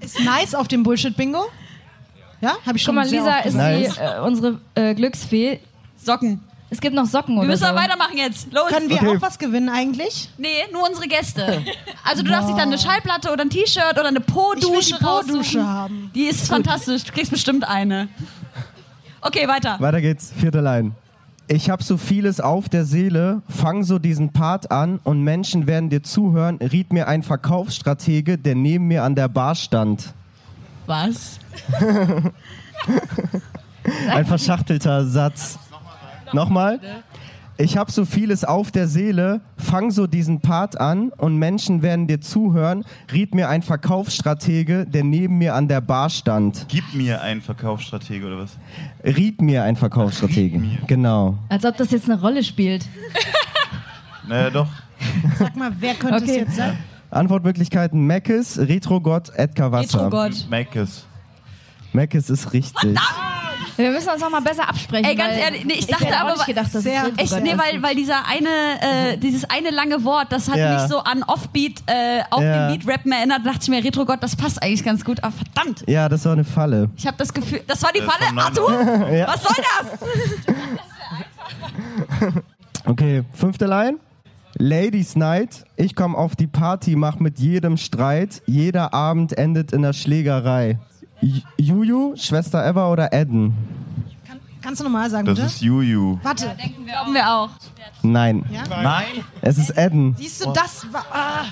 Speaker 5: Ist nice auf dem Bullshit-Bingo? Ja, habe ich
Speaker 3: Guck
Speaker 5: schon
Speaker 3: mal,
Speaker 5: sehr
Speaker 3: Lisa ist
Speaker 7: Nice.
Speaker 3: die, äh, unsere äh, Glücksfee.
Speaker 4: Socken.
Speaker 3: Es gibt noch Socken
Speaker 4: Wir
Speaker 3: oder
Speaker 4: müssen
Speaker 3: so.
Speaker 4: aber weitermachen jetzt. Los.
Speaker 5: Können wir
Speaker 7: Okay.
Speaker 5: auch was gewinnen eigentlich?
Speaker 4: Nee, nur unsere Gäste. Also du darfst dich dann eine Schallplatte oder ein T-Shirt oder eine Po-Dusche
Speaker 5: Ich will die Po-Dusche
Speaker 4: raussuchen.
Speaker 5: haben.
Speaker 4: Die ist fantastisch. Du kriegst bestimmt eine. Okay, weiter.
Speaker 7: Weiter geht's, vierte Line. Ich hab so vieles auf der Seele, fang so diesen Part an und Menschen werden dir zuhören, riet mir ein Verkaufsstratege, der neben mir an der Bar stand.
Speaker 4: Was?
Speaker 7: Ein verschachtelter Satz. Nochmal. Ich hab so vieles auf der Seele, fang so diesen Part an und Menschen werden dir zuhören, riet mir ein Verkaufsstratege, der neben mir an der Bar stand.
Speaker 6: Gib mir einen Verkaufsstratege oder was?
Speaker 7: Riet mir ein Verkaufsstratege. Genau.
Speaker 3: Als ob das jetzt eine Rolle spielt.
Speaker 6: Naja, doch.
Speaker 5: Sag mal, wer könnte
Speaker 3: Okay.
Speaker 5: es jetzt sein?
Speaker 7: Antwortmöglichkeiten Meckes, Retrogott, Edgar Wasser.
Speaker 4: Retrogott.
Speaker 6: Mackes.
Speaker 7: Meckes ist richtig.
Speaker 3: Wir müssen uns noch mal besser absprechen.
Speaker 4: Ey, ganz ehrlich, nee, ich
Speaker 3: ich
Speaker 4: dachte
Speaker 3: auch
Speaker 4: aber-
Speaker 3: nicht gedacht, dass
Speaker 5: Sehr-
Speaker 3: es
Speaker 4: Echt, nee, weil, weil dieser eine, äh, dieses eine lange Wort, das hat
Speaker 7: Ja.
Speaker 4: mich so an Offbeat, äh, auf
Speaker 7: Ja.
Speaker 4: dem Beat rappen erinnert. Da dachte ich mir, Retro-Gott, das passt eigentlich ganz gut. Aber verdammt,
Speaker 7: Ja, das war eine Falle.
Speaker 4: ich habe das Gefühl, das war die
Speaker 6: Äh,
Speaker 4: Falle. Arthur,
Speaker 7: Ja.
Speaker 4: was soll das?
Speaker 7: Okay, fünfte Line. Ladies Night, ich komm auf die Party, mach mit jedem Streit. Jeder Abend endet in der Schlägerei. Juju, Schwester Eva oder Edden?
Speaker 5: Kann, kannst du nochmal sagen,
Speaker 6: Das
Speaker 5: bitte?
Speaker 6: ist Juju.
Speaker 5: Warte,
Speaker 4: Glauben wir auch.
Speaker 7: Nein,
Speaker 6: Nein.
Speaker 7: es ist Edden.
Speaker 5: siehst du, das war... Ah,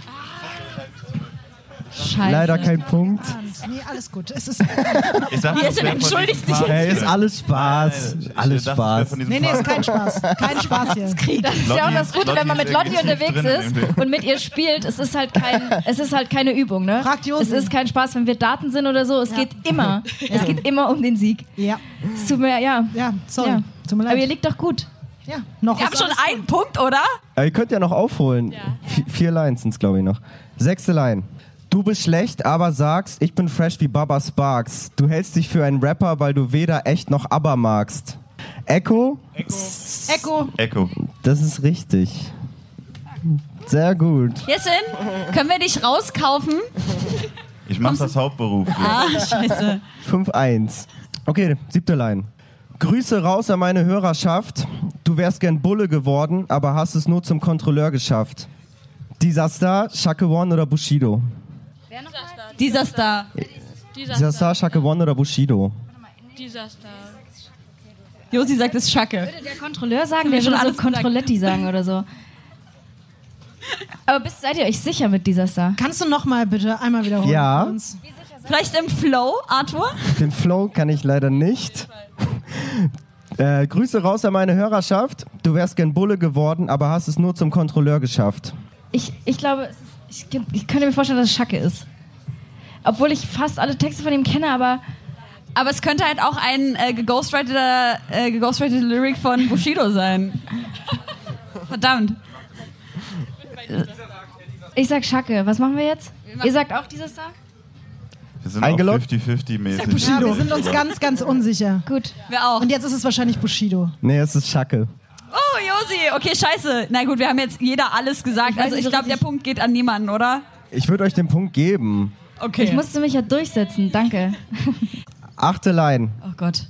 Speaker 3: Scheiße.
Speaker 7: Leider kein Punkt.
Speaker 5: nee, alles gut. Es ist,
Speaker 6: Ich sag,
Speaker 4: Hier
Speaker 6: das
Speaker 4: ist entschuldigt sich
Speaker 7: Hey, ist alles Spaß.
Speaker 6: Nein,
Speaker 7: Alles
Speaker 6: dachte, das
Speaker 7: Spaß.
Speaker 5: nee, nee, ist kein Spaß. Kein Spaß hier.
Speaker 3: Das ist ja auch das Gute, wenn man mit Lotti
Speaker 6: ist
Speaker 3: unterwegs
Speaker 6: drin
Speaker 3: ist
Speaker 6: irgendwie.
Speaker 3: und mit ihr spielt. Es ist halt kein, es ist halt keine Übung, ne? Es ist kein Spaß, wenn wir Daten sind oder so. Es geht immer, es geht immer um den Sieg.
Speaker 5: Ja,
Speaker 3: Es tut mir, ja.
Speaker 5: ja, sorry.
Speaker 3: ja.
Speaker 5: Tut mir
Speaker 3: Aber ihr
Speaker 5: leid.
Speaker 3: liegt doch gut.
Speaker 5: Ja, noch
Speaker 4: Wir
Speaker 5: ist
Speaker 4: haben schon einen Punkt, oder?
Speaker 7: Aber ihr könnt ja noch aufholen. Vi- vier Lines sind's, glaube ich, noch. Sechste Line. Du bist schlecht, aber sagst, ich bin fresh wie Baba Sparks. Du hältst dich für einen Rapper, weil du weder echt noch aber magst. Echo?
Speaker 5: Echo.
Speaker 6: Echo.
Speaker 7: Das ist richtig. Sehr gut.
Speaker 4: Jessin, können wir dich rauskaufen?
Speaker 6: Ich mach das hauptberuflich.
Speaker 4: Ah, scheiße.
Speaker 7: 5-1. Okay, siebte Line. Grüße raus an meine Hörerschaft. Du wärst gern Bulle geworden, aber hast es nur zum Kontrolleur geschafft. Dieser Star, Shake One oder Bushido?
Speaker 4: Dieser Star.
Speaker 7: Dieser Star, Shake One oder Bushido?
Speaker 8: Dieser Star.
Speaker 4: Josi sagt es Schacke.
Speaker 3: Der Kontrolleur sagen,
Speaker 4: wir
Speaker 3: der
Speaker 4: schon
Speaker 3: würde so
Speaker 4: gesagt.
Speaker 3: Controlletti sagen oder so. Aber bist, seid ihr euch sicher mit dieser Star?
Speaker 5: Kannst du noch mal bitte einmal wiederholen?
Speaker 7: Ja.
Speaker 5: für uns?
Speaker 4: Vielleicht im Flow, Arthur?
Speaker 7: Den Flow kann ich leider nicht. Äh, Grüße raus an meine Hörerschaft. Du wärst gern Bulle geworden, aber hast es nur zum Kontrolleur geschafft.
Speaker 3: Ich, ich glaube, es ist, ich, ich könnte mir vorstellen, dass es Schacke ist. Obwohl ich fast alle Texte von ihm kenne, aber
Speaker 4: Aber es könnte halt auch ein äh, geghostwriteter, äh, geghostwriteter Lyric von Bushido sein. Verdammt.
Speaker 3: ich sag Schacke. Was machen wir jetzt? Ihr sagt auch dieser Star?
Speaker 6: Wir sind
Speaker 7: Eingeloggt?
Speaker 6: auch 50-50 mäßig.
Speaker 5: Ja, wir sind uns ganz, ganz unsicher.
Speaker 3: Gut.
Speaker 4: Wir auch.
Speaker 5: Und jetzt ist es wahrscheinlich Bushido.
Speaker 7: Nee, es ist Schacke.
Speaker 4: Oh, Josi. Okay, scheiße. Na gut, wir haben jetzt jeder alles gesagt.
Speaker 3: Ich
Speaker 4: Also ich glaube, der Punkt geht an niemanden, oder?
Speaker 7: Ich würde euch den Punkt geben.
Speaker 4: Okay.
Speaker 3: Ich musste mich ja durchsetzen. Danke.
Speaker 7: Achte Line.
Speaker 4: oh Gott.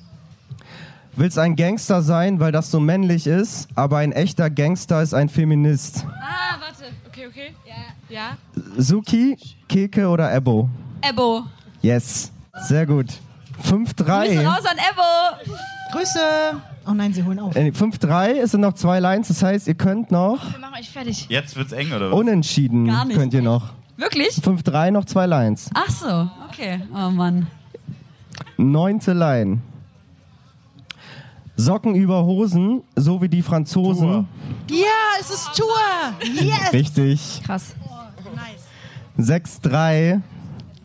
Speaker 7: Willst ein Gangster sein, weil das so männlich ist, aber ein echter Gangster ist ein Feminist.
Speaker 8: Ah, warte. Okay, okay. Ja. Ja.
Speaker 7: Suki, Keke oder Ebo?
Speaker 4: Ebo.
Speaker 7: Yes. Sehr gut.
Speaker 4: Grüße
Speaker 7: 5-3.
Speaker 4: raus an Ebo.
Speaker 5: Grüße. Oh nein, sie holen auf.
Speaker 7: Äh, 5-3, es sind noch zwei Lines, das heißt, ihr könnt noch
Speaker 3: Wir machen euch fertig.
Speaker 6: Jetzt wird's eng, oder was?
Speaker 7: unentschieden.
Speaker 4: Gar nicht.
Speaker 7: Könnt ihr noch.
Speaker 4: Wirklich?
Speaker 7: 5-3, noch zwei Lines.
Speaker 4: Ach so. Okay. Oh Mann.
Speaker 7: Neunte Line. Socken über Hosen, so wie die Franzosen.
Speaker 5: Ja, es ist Tour. Yes.
Speaker 7: Richtig.
Speaker 3: Krass.
Speaker 7: 6-3.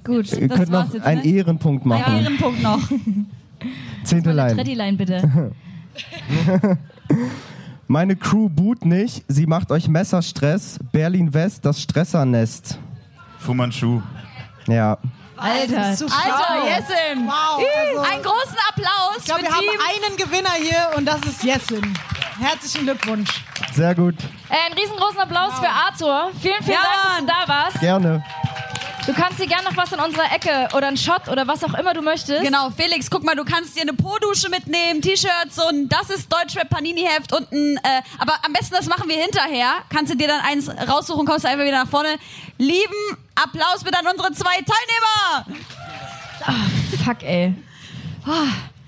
Speaker 3: Gut.
Speaker 7: Ihr
Speaker 4: Das
Speaker 7: könnt
Speaker 4: war's
Speaker 7: noch
Speaker 4: jetzt,
Speaker 7: einen
Speaker 4: ne?
Speaker 7: Ehrenpunkt
Speaker 4: Ein
Speaker 7: machen.
Speaker 4: Ehrenpunkt noch.
Speaker 7: Zehnte Line.
Speaker 3: Treddy-Line bitte.
Speaker 7: Meine Crew boot nicht, sie macht euch Messerstress. Berlin West, das Stressernest.
Speaker 6: Fu Manchu.
Speaker 7: Ja.
Speaker 3: Alter.
Speaker 5: Das ist zu
Speaker 4: Alter. Jessin.
Speaker 5: Wow, also-
Speaker 4: Einen großen Applaus
Speaker 5: Ich glaube, wir haben einen Gewinner hier und das ist Jessin. Herzlichen Glückwunsch.
Speaker 7: Sehr gut.
Speaker 3: Äh, einen riesengroßen Applaus für Arthur. Vielen, vielen
Speaker 4: Ja,
Speaker 3: Dank, dass du da warst.
Speaker 7: Gerne.
Speaker 3: Du kannst dir gerne noch was in unserer Ecke oder einen Shot oder was auch immer du möchtest.
Speaker 4: Genau, Felix, guck mal, du kannst dir eine Po-Dusche mitnehmen, T-Shirts und das ist Deutschrap Panini-Heft und ein, äh, aber am besten das machen wir hinterher. Kannst du dir dann eins raussuchen, kommst du einfach wieder nach vorne. Lieben Applaus bitte an unsere zwei Teilnehmer.
Speaker 3: Fuck, ey.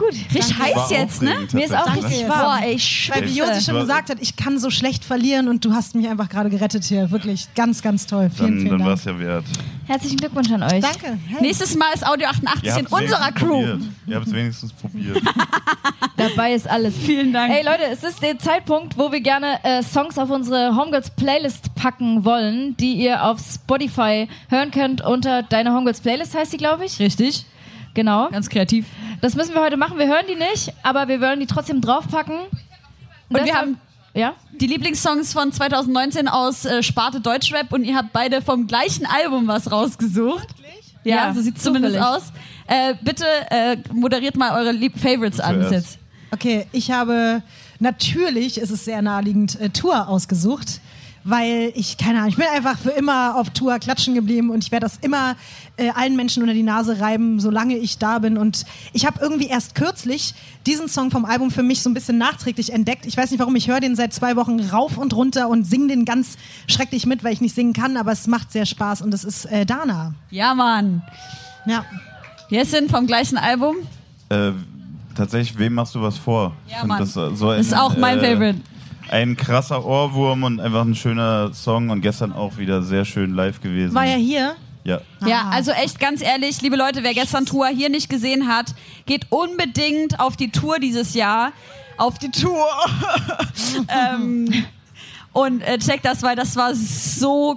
Speaker 4: Gut, richtig heiß jetzt, ne?
Speaker 3: Mir ist auch richtig warm.
Speaker 4: Boah, ey,
Speaker 5: Weil wie Josi schon gesagt hat, ich kann so schlecht verlieren und du hast mich einfach gerade gerettet hier. Wirklich ganz, ganz toll. Vielen,
Speaker 6: Dann,
Speaker 5: vielen
Speaker 6: dann war
Speaker 5: Dank.
Speaker 6: es ja wert.
Speaker 3: Herzlichen Glückwunsch an euch.
Speaker 5: Danke. Hey.
Speaker 4: Nächstes Mal ist Audio 88 in unserer Crew.
Speaker 6: Probiert. Ihr habt es wenigstens probiert.
Speaker 3: Dabei ist alles.
Speaker 4: Vielen Dank.
Speaker 3: Ey Leute, es ist der Zeitpunkt, wo wir gerne äh, Songs auf unsere Homegirls Playlist packen wollen, die ihr auf Spotify hören könnt unter Deine Homegirls Playlist heißt die, glaube ich.
Speaker 4: Richtig,
Speaker 3: Genau.
Speaker 4: ganz kreativ.
Speaker 3: Das müssen wir heute machen. Wir hören die nicht, aber wir wollen die trotzdem draufpacken.
Speaker 4: Und wir haben
Speaker 3: ja?
Speaker 4: die Lieblingssongs von 2019 aus äh, Sparte Deutschrap und ihr habt beide vom gleichen Album was rausgesucht. Ja,
Speaker 3: Ja,
Speaker 4: so sieht zumindest
Speaker 3: zufällig.
Speaker 4: aus. Äh, bitte äh, moderiert mal eure Lieb Favorites an bis jetzt.
Speaker 5: Okay, ich habe natürlich, es ist sehr naheliegend, äh, Tour ausgesucht, weil ich, keine Ahnung, ich bin einfach für immer auf Tour klatschen geblieben und ich werde das immer äh, allen Menschen unter die Nase reiben, solange ich da bin. Und ich habe irgendwie erst kürzlich diesen Song vom Album für mich so ein bisschen nachträglich entdeckt. Ich weiß nicht warum, ich höre den seit zwei Wochen rauf und runter und singe den ganz schrecklich mit, weil ich nicht singen kann, aber es macht sehr Spaß und es ist äh, Dana.
Speaker 4: Ja, Mann.
Speaker 5: Ja.
Speaker 4: Jessin vom gleichen Album.
Speaker 6: äh, tatsächlich, wem machst du was vor?
Speaker 4: Ja, Mann.
Speaker 6: Das, so
Speaker 4: Das ist auch mein
Speaker 6: äh,
Speaker 4: Favorite.
Speaker 6: Ein krasser Ohrwurm und einfach ein schöner Song und gestern auch wieder sehr schön live gewesen.
Speaker 5: War er hier?
Speaker 6: Ja.
Speaker 4: Ja, also echt ganz ehrlich, liebe Leute, wer gestern Tour hier nicht gesehen hat, geht unbedingt auf die Tour dieses Jahr. Auf die Tour. ähm, und äh, checkt das, weil das war so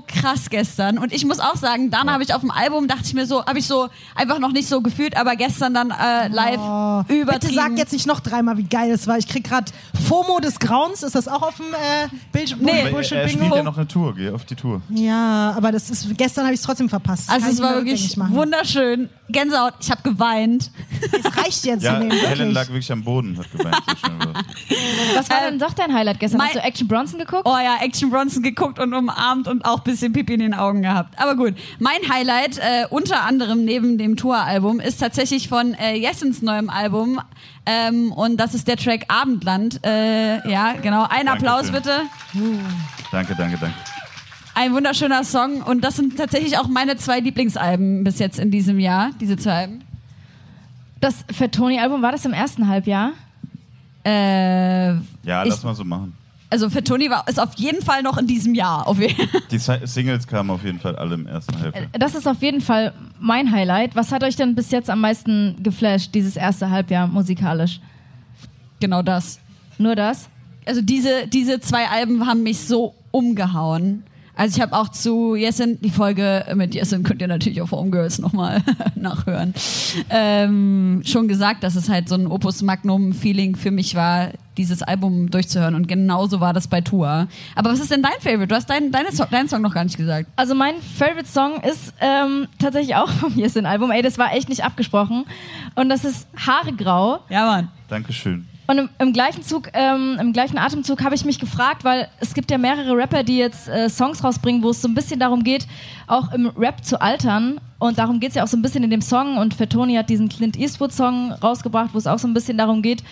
Speaker 4: krass gestern. Und ich muss auch sagen, dann habe ich auf dem Album, dachte ich mir so, habe ich so einfach noch nicht so gefühlt, aber gestern dann äh, live
Speaker 5: Oh,
Speaker 4: übertrieben.
Speaker 5: Bitte sag jetzt nicht noch dreimal, wie geil es war. Ich krieg gerade FOMO des Grauens. Ist das auch auf dem äh, Bild
Speaker 4: Nee.
Speaker 6: Aber er, er spielt ja noch eine Tour, geh auf die Tour.
Speaker 5: Ja, aber das ist gestern habe ich es trotzdem verpasst. Das
Speaker 4: Also
Speaker 5: kann
Speaker 4: es
Speaker 5: ich
Speaker 4: war wirklich wunderschön. Gänsehaut, ich habe geweint.
Speaker 5: Es reicht jetzt
Speaker 6: Ja,
Speaker 5: nehmen,
Speaker 6: Helen lag wirklich am Boden, hat geweint. So.
Speaker 3: Was war
Speaker 4: Ähm,
Speaker 3: denn doch dein Highlight gestern? Hast du Action Bronson geguckt?
Speaker 4: Oh ja, Action Bronson geguckt und umarmt und auch ein bisschen Pipi in den Augen gehabt. Aber gut, mein Highlight, äh, unter anderem neben dem Tour-Album, ist tatsächlich von äh, Jessens neuem Album. Ähm, und das ist der Track Abendland. Äh, ja, genau. Ein Applaus bitte.
Speaker 6: Danke, danke, danke.
Speaker 4: Ein wunderschöner Song. Und das sind tatsächlich auch meine zwei Lieblingsalben bis jetzt in diesem Jahr, diese zwei Alben.
Speaker 3: Das Fettoni-Album, war das im ersten Halbjahr?
Speaker 4: Äh,
Speaker 6: Ja,
Speaker 4: Ich-
Speaker 6: lass mal so machen.
Speaker 4: Also für Toni war ist auf jeden Fall noch in diesem Jahr. Auf jeden
Speaker 6: Die Si- Singles kamen auf jeden Fall alle im ersten Halbjahr.
Speaker 3: Das ist auf jeden Fall mein Highlight. Was hat euch denn bis jetzt am meisten geflasht, dieses erste Halbjahr musikalisch?
Speaker 4: genau das.
Speaker 3: Nur das?
Speaker 4: also diese, diese zwei Alben haben mich so umgehauen. Also ich habe auch zu Jessin, die Folge mit Jessin könnt ihr natürlich auf Homegirls nochmal nachhören, ähm, schon gesagt, dass es halt so ein Opus Magnum Feeling für mich war, dieses Album durchzuhören. Und genauso war das bei Tour. Aber was ist denn dein Favorite? Du hast deinen deine so deinen Song noch gar nicht gesagt.
Speaker 3: Also mein Favorite Song ist ähm, tatsächlich auch vom Yesin Album. Ey, das war echt nicht abgesprochen. Und das ist Haare grau.
Speaker 4: Ja, Mann.
Speaker 6: Dankeschön.
Speaker 3: Und im, im gleichen Zug, ähm, im gleichen Atemzug habe ich mich gefragt, weil es gibt ja mehrere Rapper, die jetzt äh, Songs rausbringen, wo es so ein bisschen darum geht, auch im Rap zu altern. Und darum geht es ja auch so ein bisschen in dem Song. Und Fettoni hat diesen Clint Eastwood-Song rausgebracht, wo es auch so ein bisschen darum geht.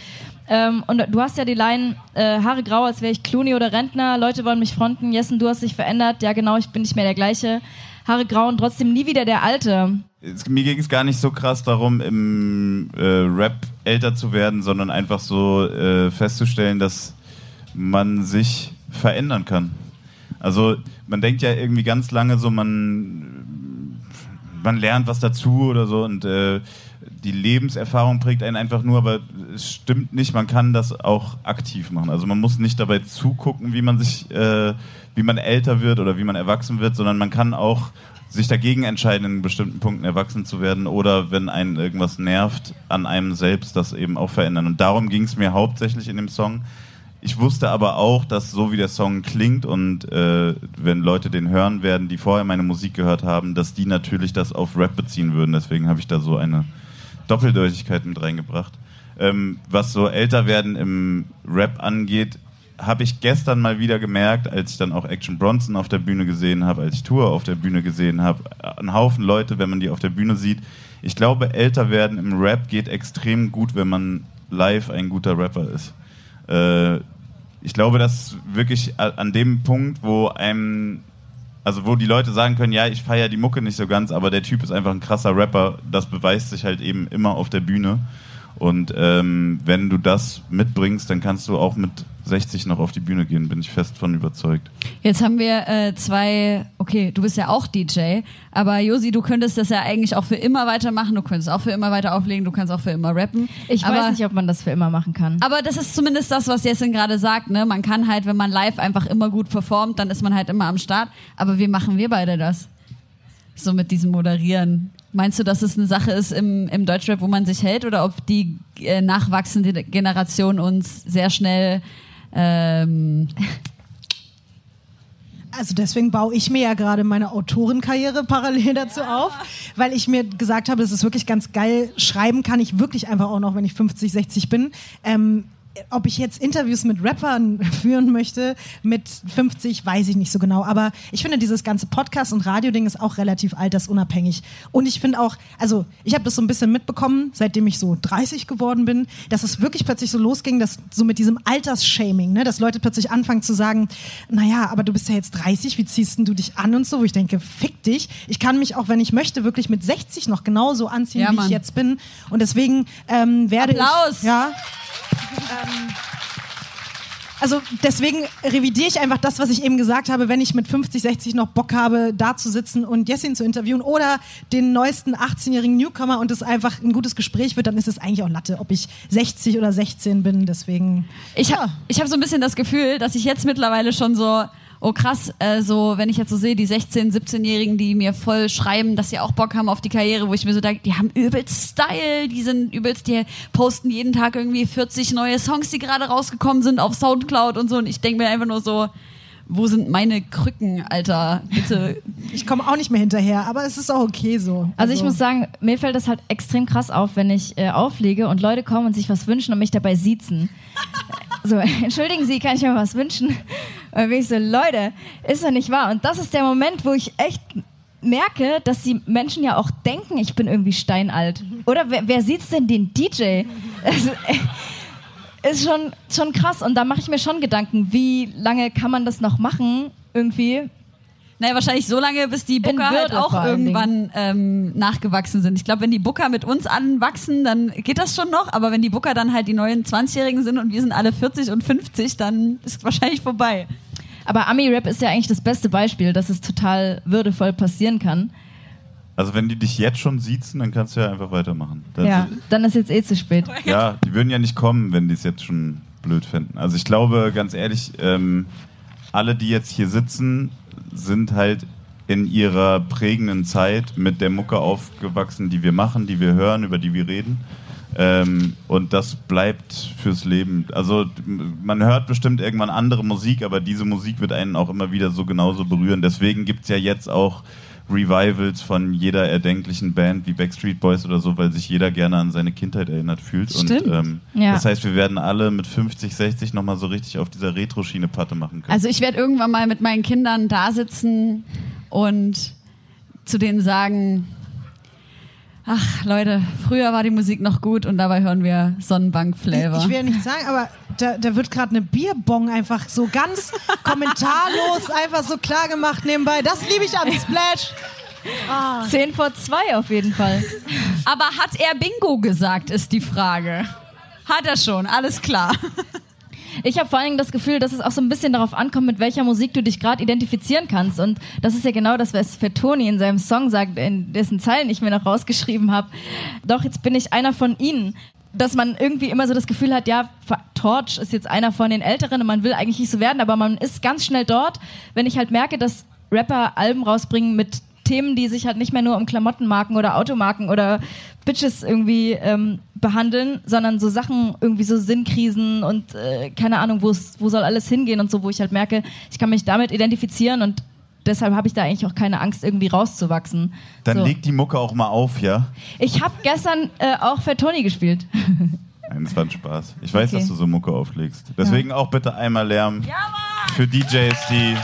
Speaker 3: Ähm, und du hast ja die Line, äh, Haare grau, als wäre ich Clooney oder Rentner, Leute wollen mich fronten, Jessen, du hast dich verändert, ja genau, ich bin nicht mehr der gleiche. Haare grau und trotzdem nie wieder der Alte.
Speaker 6: Es, mir ging es gar nicht so krass darum, im äh, Rap älter zu werden, sondern einfach so äh, festzustellen, dass man sich verändern kann. Also man denkt ja irgendwie ganz lange so, man, man lernt was dazu oder so und äh, die Lebenserfahrung prägt einen einfach nur, aber es stimmt nicht, man kann das auch aktiv machen. Also man muss nicht dabei zugucken, wie man sich, äh, wie man älter wird oder wie man erwachsen wird, sondern man kann auch sich dagegen entscheiden, in bestimmten Punkten erwachsen zu werden oder wenn einen irgendwas nervt, an einem selbst das eben auch verändern. Und darum ging es mir hauptsächlich in dem Song. Ich wusste aber auch, dass so wie der Song klingt und äh, wenn Leute den hören werden, die vorher meine Musik gehört haben, dass die natürlich das auf Rap beziehen würden. Deswegen habe ich da so eine Doppeldeutigkeit mit reingebracht. Ähm, was so älter werden im Rap angeht, habe ich gestern mal wieder gemerkt, als ich dann auch Action Bronson auf der Bühne gesehen habe, als ich Tour auf der Bühne gesehen habe, ein Haufen Leute, wenn man die auf der Bühne sieht. Ich glaube, älter werden im Rap geht extrem gut, wenn man live ein guter Rapper ist. Äh, ich glaube, dass wirklich an dem Punkt, wo einem, also wo die Leute sagen können, ja, ich feiere die Mucke nicht so ganz, aber der Typ ist einfach ein krasser Rapper, das beweist sich halt eben immer auf der Bühne. Und ähm, wenn du das mitbringst, dann kannst du auch mit 60 noch auf die Bühne gehen, bin ich fest von überzeugt.
Speaker 4: Jetzt haben wir äh, zwei, okay, du bist ja auch DJ, aber Josi, du könntest das ja eigentlich auch für immer weitermachen, du könntest auch für immer weiter auflegen, du kannst auch für immer rappen.
Speaker 3: Ich
Speaker 4: aber,
Speaker 3: weiß nicht, ob man das für immer machen kann.
Speaker 4: Aber das ist zumindest das, was Jessin gerade sagt, ne? Man kann halt, wenn man live einfach immer gut performt, dann ist man halt immer am Start. Aber wie machen wir beide das? So mit diesem Moderieren. Meinst du, dass es eine Sache ist im, im Deutschrap, wo man sich hält, oder ob die äh, nachwachsende Generation uns sehr schnell ähm,
Speaker 5: Also deswegen baue ich mir ja gerade meine Autorenkarriere parallel dazu auf, weil ich mir gesagt habe, das ist wirklich ganz geil. Schreiben kann ich wirklich einfach auch noch, wenn ich 50, 60 bin. Ähm, ob ich jetzt Interviews mit Rappern führen möchte, mit 50, weiß ich nicht so genau. Aber ich finde, dieses ganze Podcast- und Radio-Ding ist auch relativ altersunabhängig. Und ich finde auch, also ich habe das so ein bisschen mitbekommen, seitdem ich so 30 geworden bin, dass es wirklich plötzlich so losging, dass so mit diesem Altersshaming, ne, dass Leute plötzlich anfangen zu sagen, naja, aber du bist ja jetzt 30, wie ziehst denn du dich an und so, wo ich denke, fick dich. Ich kann mich auch, wenn ich möchte, wirklich mit 60 noch genauso anziehen,
Speaker 4: Ja,
Speaker 5: wie
Speaker 4: Mann.
Speaker 5: ich jetzt bin. Und deswegen ähm, werde
Speaker 4: Applaus.
Speaker 5: ich... Ja, ähm, also deswegen revidiere ich einfach das, was ich eben gesagt habe, wenn ich mit 50, 60 noch Bock habe, da zu sitzen und Jessin zu interviewen oder den neuesten 18-jährigen Newcomer und es einfach ein gutes Gespräch wird, dann ist es eigentlich auch Latte, ob ich 60 oder 16 bin. Deswegen.
Speaker 4: Ich habe ich hab so ein bisschen das Gefühl, dass ich jetzt mittlerweile schon so, oh krass, äh, so, wenn ich jetzt so sehe, die 16-, 17-Jährigen, die mir voll schreiben, dass sie auch Bock haben auf die Karriere, wo ich mir so denke, die haben übelst Style, die sind übelst, die posten jeden Tag irgendwie 40 neue Songs, die gerade rausgekommen sind auf Soundcloud und so. Und ich denke mir einfach nur so, wo sind meine Krücken, Alter? Bitte.
Speaker 5: Ich komme auch nicht mehr hinterher, aber es ist auch okay so.
Speaker 3: Also ich muss sagen, mir fällt das halt extrem krass auf, wenn ich äh, auflege und Leute kommen und sich was wünschen und mich dabei siezen. So, entschuldigen Sie, kann ich mir was wünschen? Und bin ich so, Leute, ist doch nicht wahr. Und das ist der Moment, wo ich echt merke, dass die Menschen ja auch denken, ich bin irgendwie steinalt. Oder wer, wer sieht's denn den DJ? Also, äh, ist schon, schon krass. Und da mache ich mir schon Gedanken, wie lange kann man das noch machen? Irgendwie.
Speaker 4: Naja, wahrscheinlich so lange, bis die Booker halt auch irgendwann ähm, nachgewachsen sind. Ich glaube, wenn die Booker mit uns anwachsen, dann geht das schon noch. Aber wenn die Booker dann halt die neuen 20-Jährigen sind und wir sind alle 40 und 50, dann ist es wahrscheinlich vorbei.
Speaker 3: Aber Ami-Rap ist ja eigentlich das beste Beispiel, dass es total würdevoll passieren kann.
Speaker 6: Also wenn die dich jetzt schon siezen, dann kannst du ja einfach weitermachen. Das
Speaker 3: Ja, dann ist jetzt eh zu spät.
Speaker 6: Ja, die würden ja nicht kommen, wenn die es jetzt schon blöd finden. Also ich glaube, ganz ehrlich, ähm, alle, die jetzt hier sitzen, sind halt in ihrer prägenden Zeit mit der Mucke aufgewachsen, die wir machen, die wir hören, über die wir reden. Ähm, und das bleibt fürs Leben. Also man hört bestimmt irgendwann andere Musik, aber diese Musik wird einen auch immer wieder so genauso berühren. Deswegen gibt's ja jetzt auch Revivals von jeder erdenklichen Band wie Backstreet Boys oder so, weil sich jeder gerne an seine Kindheit erinnert fühlt.
Speaker 4: Stimmt.
Speaker 6: Und ähm,
Speaker 3: Ja.
Speaker 6: das heißt, wir werden alle mit 50, 60 nochmal so richtig auf dieser Retro-Schiene Patte machen können.
Speaker 4: Also ich werde irgendwann mal mit meinen Kindern da sitzen und zu denen sagen, ach Leute, früher war die Musik noch gut und dabei hören wir Sonnenbank-Flavor.
Speaker 5: Ich will ja nicht sagen, aber da, da wird gerade eine Bierbong einfach so ganz kommentarlos einfach so klar gemacht nebenbei. Das liebe ich am Splash. Ah.
Speaker 3: 10 vor 2 auf jeden Fall.
Speaker 4: Aber hat er Bingo gesagt, ist die Frage. Hat er schon, alles klar.
Speaker 3: Ich habe vor allen Dingen das Gefühl, dass es auch so ein bisschen darauf ankommt, mit welcher Musik du dich gerade identifizieren kannst. Und das ist ja genau das, was Fettoni in seinem Song sagt, in dessen Zeilen ich mir noch rausgeschrieben habe. Doch, jetzt bin ich einer von ihnen. Dass man irgendwie immer so das Gefühl hat, ja, Torch ist jetzt einer von den Älteren und man will eigentlich nicht so werden, aber man ist ganz schnell dort, wenn ich halt merke, dass Rapper Alben rausbringen mit Themen, die sich halt nicht mehr nur um Klamottenmarken oder Automarken oder Bitches irgendwie ähm, behandeln, sondern so Sachen, irgendwie so Sinnkrisen und äh, keine Ahnung, wo soll alles hingehen und so, wo ich halt merke, ich kann mich damit identifizieren und deshalb habe ich da eigentlich auch keine Angst, irgendwie rauszuwachsen.
Speaker 6: Dann
Speaker 3: so.
Speaker 6: leg die Mucke auch mal auf, ja?
Speaker 3: Ich habe gestern äh, auch für Tony gespielt.
Speaker 6: Nein, das war ein Spaß. Ich weiß,
Speaker 3: Okay.
Speaker 6: dass du so Mucke auflegst. Deswegen auch bitte einmal Lärm für DJs, die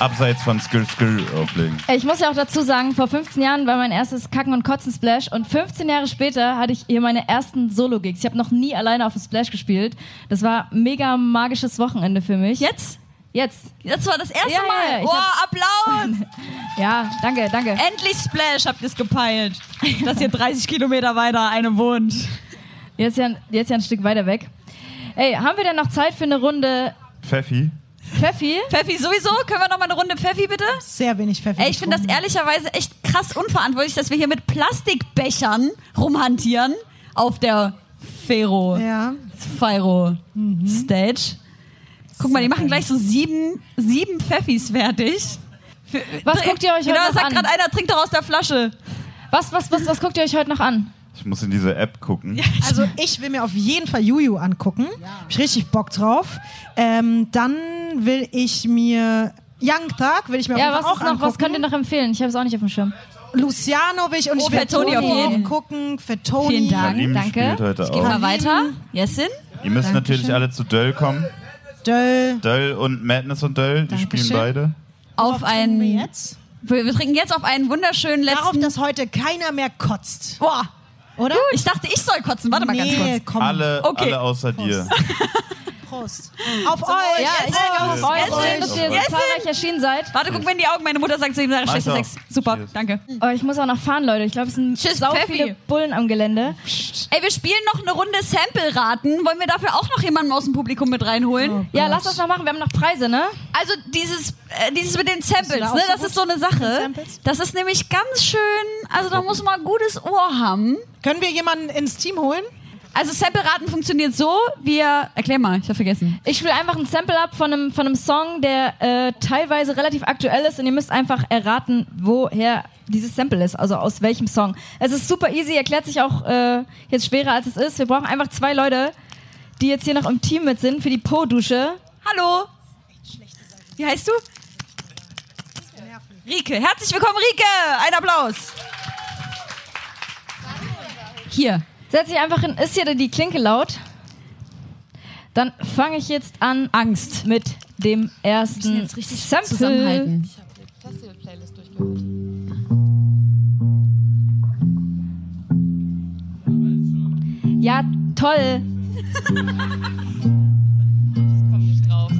Speaker 6: abseits von Skill Skill auflegen.
Speaker 3: Ich muss ja auch dazu sagen, vor 15 Jahren war mein erstes Kacken- und Kotzen-Splash und 15 Jahre später hatte ich hier meine ersten Solo-Gigs. Ich habe noch nie alleine auf dem Splash gespielt. Das war ein mega magisches Wochenende für mich.
Speaker 4: Jetzt?
Speaker 3: Jetzt.
Speaker 4: Das war das erste
Speaker 3: Ja,
Speaker 4: Mal.
Speaker 3: ja,
Speaker 4: Boah, Applaus!
Speaker 3: Ja, danke, danke.
Speaker 4: Endlich Splash habt ihr es gepeilt, dass hier 30 Kilometer weiter eine wohnt.
Speaker 3: Jetzt ja, jetzt ja ein Stück weiter weg. Ey, haben wir denn noch Zeit für eine Runde
Speaker 6: Pfeffi?
Speaker 3: Pfeffi?
Speaker 4: Pfeffi, sowieso. Können wir noch mal eine Runde Pfeffi, bitte?
Speaker 5: Sehr wenig Pfeffer.
Speaker 4: Ey, ich finde das ehrlicherweise echt krass unverantwortlich, dass wir hier mit Plastikbechern rumhantieren auf der Fero,
Speaker 5: Ja.
Speaker 4: Firo Stage. Guck mal, die machen gleich so sieben, sieben Pfeffis fertig. Für,
Speaker 3: Was guckt ihr euch
Speaker 4: Genau,
Speaker 3: heute
Speaker 4: das
Speaker 3: noch
Speaker 4: sagt
Speaker 3: an?
Speaker 4: gerade einer, trinkt doch aus der Flasche.
Speaker 3: Was, was, was, was guckt ihr euch heute noch an?
Speaker 6: Ich muss in diese App gucken.
Speaker 5: Also ich will mir auf jeden Fall Juju angucken. Hab ich richtig Bock drauf. Ähm, dann will ich mir Young Thug will ich mir
Speaker 3: Ja,
Speaker 5: auf jeden Fall auch
Speaker 3: noch?
Speaker 5: angucken.
Speaker 3: Was könnt ihr noch empfehlen? Ich habe es auch nicht auf dem Schirm.
Speaker 5: Luciano will ich und
Speaker 4: Oh,
Speaker 5: ich will
Speaker 4: Fettoni auf
Speaker 5: Toni
Speaker 4: jeden.
Speaker 5: gucken. für Toni.
Speaker 4: Vielen Dank.
Speaker 6: Salim
Speaker 3: danke.
Speaker 6: spielt heute
Speaker 4: Geh mal
Speaker 6: auch.
Speaker 4: weiter. Jessin?
Speaker 6: Ihr müsst natürlich alle zu Döll kommen.
Speaker 5: Döll.
Speaker 6: Döll und Madness und Döll, die
Speaker 5: Dankeschön.
Speaker 6: spielen beide.
Speaker 4: Auf
Speaker 5: Worauf trinken wir
Speaker 4: einen.
Speaker 5: jetzt?
Speaker 4: Wir, wir trinken jetzt auf einen wunderschönen
Speaker 5: Darauf,
Speaker 4: letzten.
Speaker 5: dass heute keiner mehr kotzt.
Speaker 4: Boah,
Speaker 5: Oder?
Speaker 4: ich dachte, ich soll kotzen. Warte mal ganz kurz.
Speaker 5: komm.
Speaker 6: Alle,
Speaker 4: Okay.
Speaker 6: alle außer dir.
Speaker 5: Prost. Auf euch.
Speaker 3: Ja, ich
Speaker 4: Yes,
Speaker 3: schön, dass ihr so zahlreich erschienen seid.
Speaker 4: Warte, guck mir in die Augen. Meine Mutter sagt zu ihm, sag, schlechter Sex. Super,
Speaker 6: Cheers.
Speaker 4: danke.
Speaker 3: Oh, ich muss auch noch fahren, Leute. Ich glaube, es sind
Speaker 4: Tschüss,
Speaker 3: sau
Speaker 4: Pfeffi.
Speaker 3: viele Bullen am Gelände.
Speaker 4: Ey, wir spielen noch eine Runde Sample raten. Wollen wir dafür auch noch jemanden aus dem Publikum mit reinholen?
Speaker 3: Ja, lass das noch machen. Wir haben noch Preise, ne?
Speaker 4: Also dieses, äh, dieses mit den Samples,
Speaker 5: da
Speaker 4: ne,
Speaker 5: so
Speaker 4: das ist so eine Sache. Das ist nämlich ganz schön, also da muss man ein gutes Ohr haben.
Speaker 5: Können wir jemanden ins Team holen?
Speaker 4: Also Sample-Raten funktioniert so, wir, erklär mal, ich habe vergessen.
Speaker 3: Ich spiele einfach ein Sample ab von einem, von einem Song, der äh, teilweise relativ aktuell ist und ihr müsst einfach erraten, woher dieses Sample ist, also aus welchem Song. Es ist super easy, erklärt sich auch äh, jetzt schwerer als es ist. Wir brauchen einfach zwei Leute, die jetzt hier noch im Team mit sind für die Po-Dusche.
Speaker 4: Hallo. Wie heißt du? Rike. Herzlich willkommen, Rike. Ein Applaus. Hier.
Speaker 3: Setz dich einfach hin. Ist hier die Klinke laut? Dann fange ich jetzt an
Speaker 4: Angst.
Speaker 3: mit dem ersten
Speaker 4: jetzt richtig
Speaker 3: Sample.
Speaker 4: zusammenhalten.
Speaker 3: Ja, toll.
Speaker 8: Komm nicht drauf.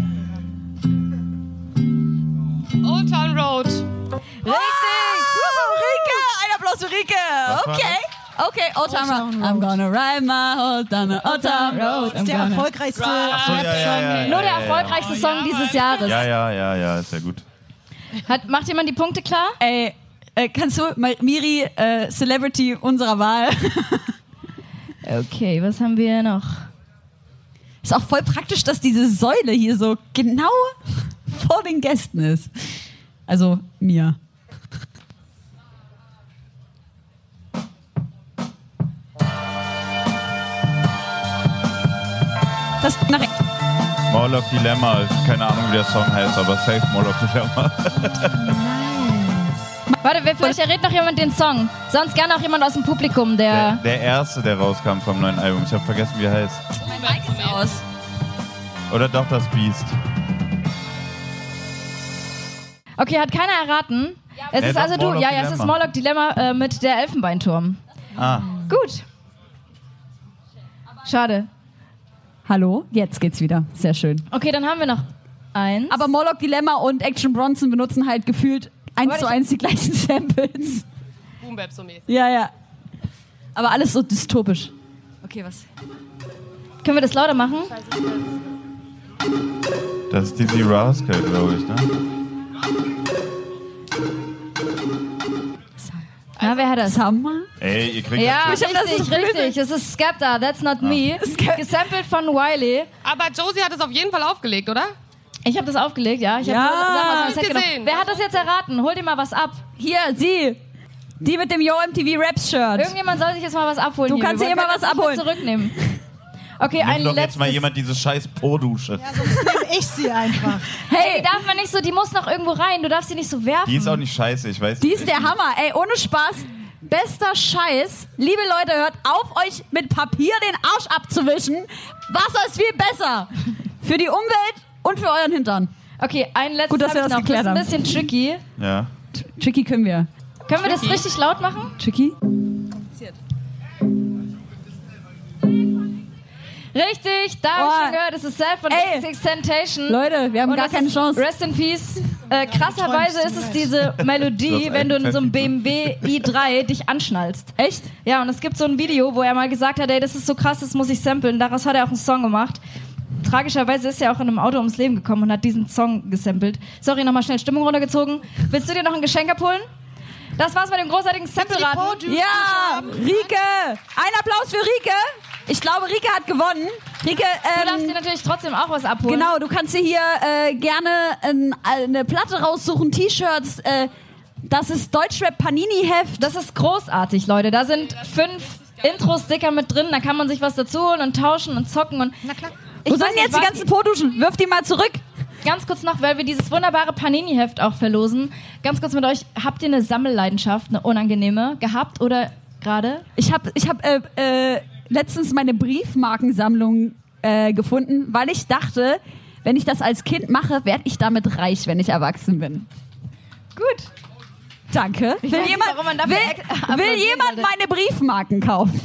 Speaker 8: Old Town Road.
Speaker 4: Richtig. Wuhu, Rike. Ein Applaus für Rike. Okay. Okay, Old Town Road. I'm gonna ride my Old Town Old Town Road.
Speaker 5: Das ist der erfolgreichste
Speaker 6: Ach so, ja, ja, ja, ja,
Speaker 3: Nur der
Speaker 6: ja, ja.
Speaker 3: erfolgreichste Song dieses Jahres.
Speaker 6: Ja, ja, ja, ja, ist ja gut.
Speaker 3: Hat, macht jemand die Punkte klar?
Speaker 4: Ey, äh, kannst du, Miri, äh, Celebrity unserer Wahl.
Speaker 3: Okay, was haben wir noch?
Speaker 4: Ist auch voll praktisch, dass diese Säule hier so genau vor den Gästen ist. Also mir. Das nach
Speaker 6: Morlock Dilemma, keine Ahnung, wie der Song heißt, aber safe Morlock Dilemma.
Speaker 3: Warte, wer, vielleicht errät noch jemand den Song. Sonst gerne auch jemand aus dem Publikum,
Speaker 6: Der,
Speaker 3: der.
Speaker 6: der erste, der rauskam vom neuen Album. Ich habe vergessen, wie er heißt.
Speaker 4: mein Mic ist aus.
Speaker 6: Oder doch das Beast.
Speaker 3: Okay, hat keiner erraten. Es
Speaker 6: Wer
Speaker 3: ist also du. Ja, ja, es ist? Morlock Dilemma äh, mit der Elfenbeinturm.
Speaker 6: Ah,
Speaker 3: Gut. Schade.
Speaker 4: Hallo, jetzt geht's wieder. Sehr schön.
Speaker 3: Okay, dann haben wir noch eins.
Speaker 4: Aber Morlock Dilemma und Action Bronson benutzen halt gefühlt eins zu eins die gleichen Samples.
Speaker 8: Boom Bap so mäßig.
Speaker 4: Ja, ja. Aber alles so dystopisch. Okay, was?
Speaker 3: Können wir das lauter machen?
Speaker 6: das ist Dizzy Rascal, glaube ich, ne?
Speaker 3: Na, wer hat das?
Speaker 4: Summer?
Speaker 6: Ey, ihr kriegt
Speaker 3: Ja,
Speaker 6: das.
Speaker 4: Ich hab das
Speaker 3: richtig,
Speaker 4: so
Speaker 3: richtig. Es ist Skepta, That's Not Me. Gesampelt von Wiley.
Speaker 8: Aber Josie hat es auf jeden Fall aufgelegt, oder?
Speaker 3: Ich habe das aufgelegt, ja. Ich hab
Speaker 4: Ja.
Speaker 3: nur
Speaker 8: Hab ich
Speaker 3: genommen.
Speaker 8: gesehen.
Speaker 3: Wer hat das jetzt erraten? Hol dir mal was ab.
Speaker 4: Hier, sie. Die mit dem Yo MTV Raps Shirt.
Speaker 3: Irgendjemand soll sich jetzt mal was abholen.
Speaker 4: Du
Speaker 3: hier.
Speaker 4: kannst dir immer was abholen.
Speaker 3: zurücknehmen. Okay, ein
Speaker 6: Nimm doch
Speaker 3: letztes.
Speaker 6: jetzt mal jemand diese scheiß Po-Dusche.
Speaker 5: Ja, sonst nehme ich sie einfach.
Speaker 3: Hey, die darf man nicht so, die muss noch irgendwo rein. Du darfst sie nicht so werfen.
Speaker 6: Die ist auch nicht scheiße, ich weiß
Speaker 4: Die ist der Hammer. Ey, ohne Spaß. Bester Scheiß. Liebe Leute, hört auf, euch mit Papier den Arsch abzuwischen. Wasser ist viel besser. Für die Umwelt und für euren Hintern.
Speaker 3: Okay, ein letztes
Speaker 4: Gut, dass wir das
Speaker 3: noch.
Speaker 4: geklärt
Speaker 3: das
Speaker 4: haben.
Speaker 3: ist ein bisschen tricky.
Speaker 6: Ja.
Speaker 4: Tricky können wir.
Speaker 3: Können wir das richtig laut machen?
Speaker 4: Tricky?
Speaker 3: Richtig, da hab
Speaker 4: Oh.
Speaker 3: ich schon gehört, es ist Self von. Six Temptation.
Speaker 4: Leute, wir haben
Speaker 3: Und
Speaker 4: gar keine Chance.
Speaker 3: Rest in Peace. Äh, krasserweise ist es diese Melodie, wenn du in so einem. BMW i3 dich anschnallst.
Speaker 4: Echt?
Speaker 3: Ja, und es gibt so ein Video, wo er mal gesagt hat, ey, das ist so krass, das muss ich samplen. Daraus hat er auch einen Song gemacht. Tragischerweise ist er auch in einem Auto ums Leben gekommen und hat diesen Song gesampelt. Sorry, nochmal schnell Stimmung runtergezogen. Willst du dir noch ein Geschenk abholen? Das war's mit dem großartigen Sample-Raten.
Speaker 4: Ja, Rike! Ein Applaus für Rike. Ich glaube, Rike hat gewonnen. Rike,
Speaker 3: Du darfst dir
Speaker 4: ähm,
Speaker 3: natürlich trotzdem auch was abholen.
Speaker 4: genau, du kannst dir hier äh, gerne ein, eine Platte raussuchen, T-Shirts. Äh, das ist Deutschrap Panini Heft.
Speaker 3: Das ist großartig, Leute. Da sind fünf Intro-Sticker mit drin. Da kann man sich was dazu holen und tauschen und zocken. Und
Speaker 5: Na klar.
Speaker 3: ich
Speaker 4: Wo sind jetzt die ganzen Poduschen? Wirf die mal zurück.
Speaker 3: Ganz kurz noch, weil wir dieses wunderbare Panini-Heft auch verlosen. Ganz kurz mit euch. Habt ihr eine Sammelleidenschaft, eine unangenehme, gehabt oder gerade?
Speaker 4: Ich habe ich hab, äh, äh, letztens meine Briefmarkensammlung äh, gefunden, weil ich dachte, wenn ich das als Kind mache, werde ich damit reich, wenn ich erwachsen bin.
Speaker 3: Gut.
Speaker 4: Danke. Will
Speaker 3: weiß nicht,
Speaker 4: jemand,
Speaker 3: dafür
Speaker 4: will, will jemand meine Briefmarken kaufen?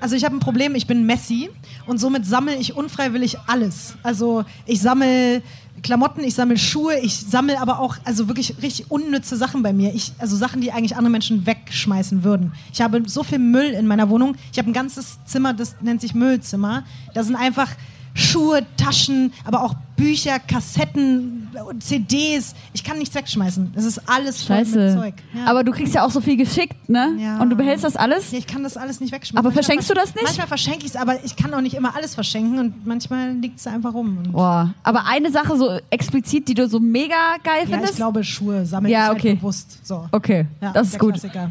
Speaker 5: Also ich habe ein Problem, ich bin Messi und somit sammle ich unfreiwillig alles. Also ich sammle Klamotten, ich sammle Schuhe, ich sammle aber auch also wirklich richtig unnütze Sachen bei mir. Ich, also Sachen, die eigentlich andere Menschen wegschmeißen würden. Ich habe so viel Müll in meiner Wohnung. Ich habe ein ganzes Zimmer, das nennt sich Müllzimmer. Da sind einfach Schuhe, Taschen, aber auch Bücher, Kassetten, CDs. Ich kann nichts wegschmeißen. Das ist alles voll mit. Zeug. Ja.
Speaker 4: Aber du kriegst ja auch so viel geschickt, ne?
Speaker 5: Ja.
Speaker 4: Und du behältst das alles?
Speaker 5: Ja, ich kann das alles nicht wegschmeißen.
Speaker 4: Aber
Speaker 5: Manchmal
Speaker 4: verschenkst du das nicht?
Speaker 5: Manchmal verschenke ich es, aber ich kann auch nicht immer alles verschenken und manchmal liegt es einfach rum.
Speaker 4: Boah. Aber eine Sache so explizit, die du so mega geil
Speaker 5: ja,
Speaker 4: findest?
Speaker 5: ich glaube, Schuhe sammle
Speaker 4: Ja,
Speaker 5: ich
Speaker 4: okay.
Speaker 5: halt bewusst. So.
Speaker 4: okay, das ist gut.
Speaker 5: Klassiker.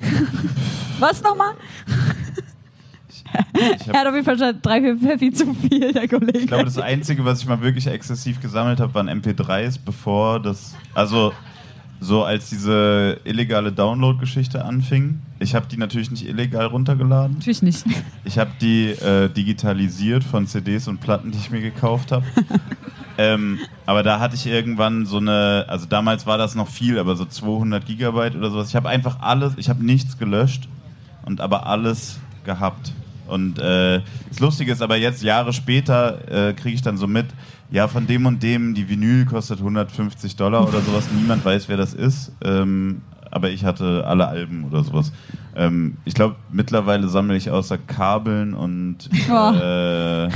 Speaker 4: Was nochmal? Er hat auf jeden Fall schon drei, vier Pfeffi zu viel, der Kollege.
Speaker 6: Ich glaube, das Einzige, was ich mal wirklich exzessiv gesammelt habe, waren MP3s, bevor das. Also, so als diese illegale Download-Geschichte anfing. Ich habe die natürlich nicht illegal runtergeladen.
Speaker 4: Natürlich nicht.
Speaker 6: Ich habe die äh, digitalisiert von CDs und Platten, die ich mir gekauft habe. ähm, aber da hatte ich irgendwann so eine, also damals war das noch viel, aber so 200 Gigabyte oder sowas. Ich habe einfach alles, ich habe nichts gelöscht und aber alles gehabt. Und äh, das Lustige ist aber jetzt, Jahre später, äh, kriege ich dann so mit, ja, von dem und dem, die Vinyl kostet 150 Dollar oder sowas. Niemand weiß, wer das ist. Ähm, aber ich hatte alle Alben oder sowas. Ähm, ich glaube, mittlerweile sammle ich außer Kabeln und
Speaker 4: Oh.
Speaker 6: äh,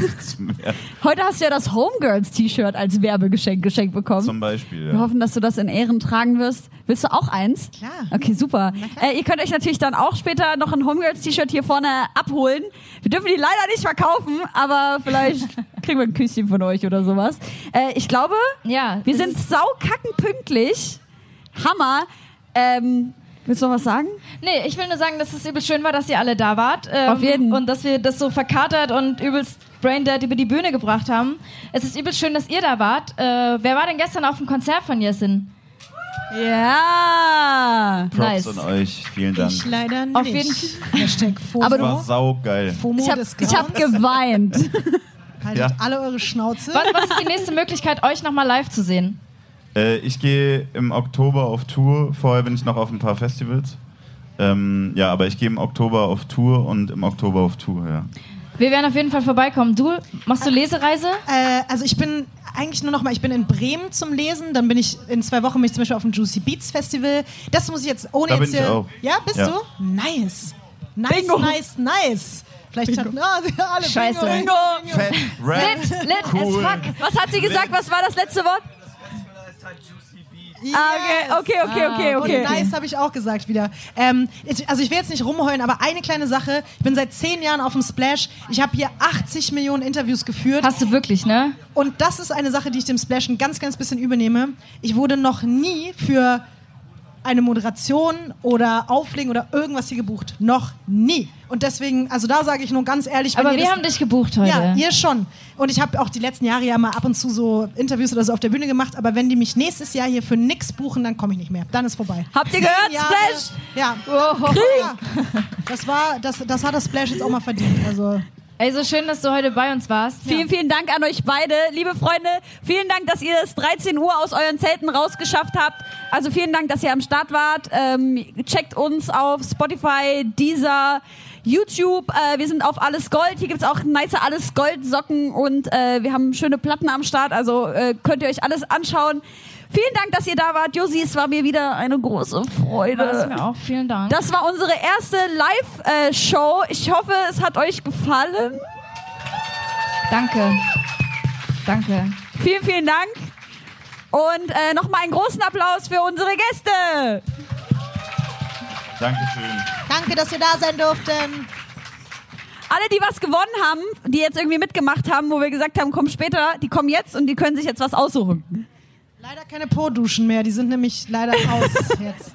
Speaker 6: Nichts mehr.
Speaker 4: Heute hast du ja das Homegirls-T-Shirt als Werbegeschenk geschenkt bekommen.
Speaker 6: Zum Beispiel.
Speaker 4: Wir
Speaker 6: Ja.
Speaker 4: hoffen, dass du das in Ehren tragen wirst. Willst du auch eins?
Speaker 5: Klar.
Speaker 4: Okay, super. Äh, ihr könnt euch natürlich dann auch später noch ein Homegirls-T-Shirt hier vorne abholen. Wir dürfen die leider nicht verkaufen, aber vielleicht kriegen wir ein Küsschen von euch oder sowas. Äh, ich glaube,
Speaker 3: Ja.
Speaker 4: wir sind saukackenpünktlich. Hammer. Ähm, willst du noch was sagen?
Speaker 3: Nee, ich will nur sagen, dass es übelst schön war, dass ihr alle da wart. Ähm,
Speaker 4: Auf jeden.
Speaker 3: Und dass wir das so verkatert und übelst braindead über die Bühne gebracht haben. Es ist übelst schön, dass ihr da wart. Äh, wer war denn gestern auf dem Konzert von Jessin?
Speaker 4: Ja.
Speaker 6: Props
Speaker 3: Nice.
Speaker 6: an euch. Vielen Dank.
Speaker 5: Ich leider nicht.
Speaker 3: Auf jeden
Speaker 5: Hashtag FOMO.
Speaker 4: Aber
Speaker 6: War saugeil.
Speaker 5: FOMO
Speaker 4: Ich habe hab geweint.
Speaker 5: Haltet
Speaker 6: Ja.
Speaker 5: alle eure Schnauze.
Speaker 3: Was, was ist die nächste Möglichkeit, euch nochmal live zu sehen?
Speaker 6: Äh, ich gehe im Oktober auf Tour. Vorher bin ich noch auf ein paar Festivals. Ähm, ja, aber ich gehe im Oktober auf Tour und im Oktober auf Tour, ja.
Speaker 3: Wir werden auf jeden Fall vorbeikommen. Du, machst du Lesereise?
Speaker 5: Äh, also ich bin eigentlich nur noch mal, ich bin in Bremen zum Lesen, dann bin ich in zwei Wochen bin ich zum Beispiel auf dem Juicy Beats Festival. Das muss ich jetzt ohne
Speaker 6: Da
Speaker 5: jetzt
Speaker 6: bin ich
Speaker 5: hier.
Speaker 6: auch.
Speaker 5: Ja, bist
Speaker 6: Ja.
Speaker 5: du? Nice. Nice,
Speaker 4: Bingo.
Speaker 5: nice, nice. Vielleicht hatten ah, sie alle
Speaker 4: Scheiße.
Speaker 5: Bingo.
Speaker 6: Fett, Rap,
Speaker 3: Lit, lit as
Speaker 6: cool.
Speaker 3: fuck.
Speaker 4: Was hat sie gesagt? Was war das letzte Wort?
Speaker 5: Yes.
Speaker 4: Ah, okay, okay, okay, okay,
Speaker 5: Und
Speaker 4: okay.
Speaker 5: nice habe ich auch gesagt wieder. Ähm, ich, also ich will jetzt nicht rumheulen, aber eine kleine Sache. Ich bin seit zehn Jahren auf dem Splash. Ich habe hier 80 Millionen Interviews geführt.
Speaker 3: Hast du wirklich, ne?
Speaker 5: Und das ist eine Sache, die ich dem Splash ein ganz, ganz bisschen übernehme. Ich wurde noch nie für eine Moderation oder Auflegen oder irgendwas hier gebucht. Noch nie. Und deswegen, also da sage ich nur ganz ehrlich,
Speaker 9: Aber wir haben dich gebucht heute.
Speaker 5: Ja, ihr schon. Und ich habe auch die letzten Jahre ja mal ab und zu so Interviews oder so auf der Bühne gemacht, aber wenn die mich nächstes Jahr hier für nix buchen, dann komme ich nicht mehr. Dann ist vorbei.
Speaker 4: Habt ihr gehört,
Speaker 5: Jahre-
Speaker 4: Splash?
Speaker 5: Ja. ja. Das war, das, das hat das Splash jetzt auch mal verdient. Also.
Speaker 9: Ey, so schön, dass du heute bei uns warst.
Speaker 4: Vielen, vielen Dank an euch beide. Liebe Freunde, vielen Dank, dass ihr es 13 Uhr aus euren Zelten rausgeschafft habt. Also vielen Dank, dass ihr am Start wart. Ähm, checkt uns auf Spotify, Deezer, YouTube. Äh, wir sind auf Alles Gold. Hier gibt's auch nice Alles Gold Socken und äh, wir haben schöne Platten am Start. Also äh, könnt ihr euch alles anschauen. Vielen Dank, dass ihr da wart. Josi, es war mir wieder eine große Freude.
Speaker 9: War es mir auch. Vielen Dank.
Speaker 4: Das war unsere erste Live-Show. Ich hoffe, es hat euch gefallen.
Speaker 9: Danke. Danke.
Speaker 4: Vielen, vielen Dank. Und äh, nochmal einen großen Applaus für unsere Gäste.
Speaker 6: Dankeschön.
Speaker 5: Danke, dass wir da sein durften.
Speaker 4: Alle, die was gewonnen haben, die jetzt irgendwie mitgemacht haben, wo wir gesagt haben, komm später, die kommen jetzt und die können sich jetzt was aussuchen.
Speaker 5: Leider keine Po-Duschen mehr, die sind nämlich leider aus jetzt.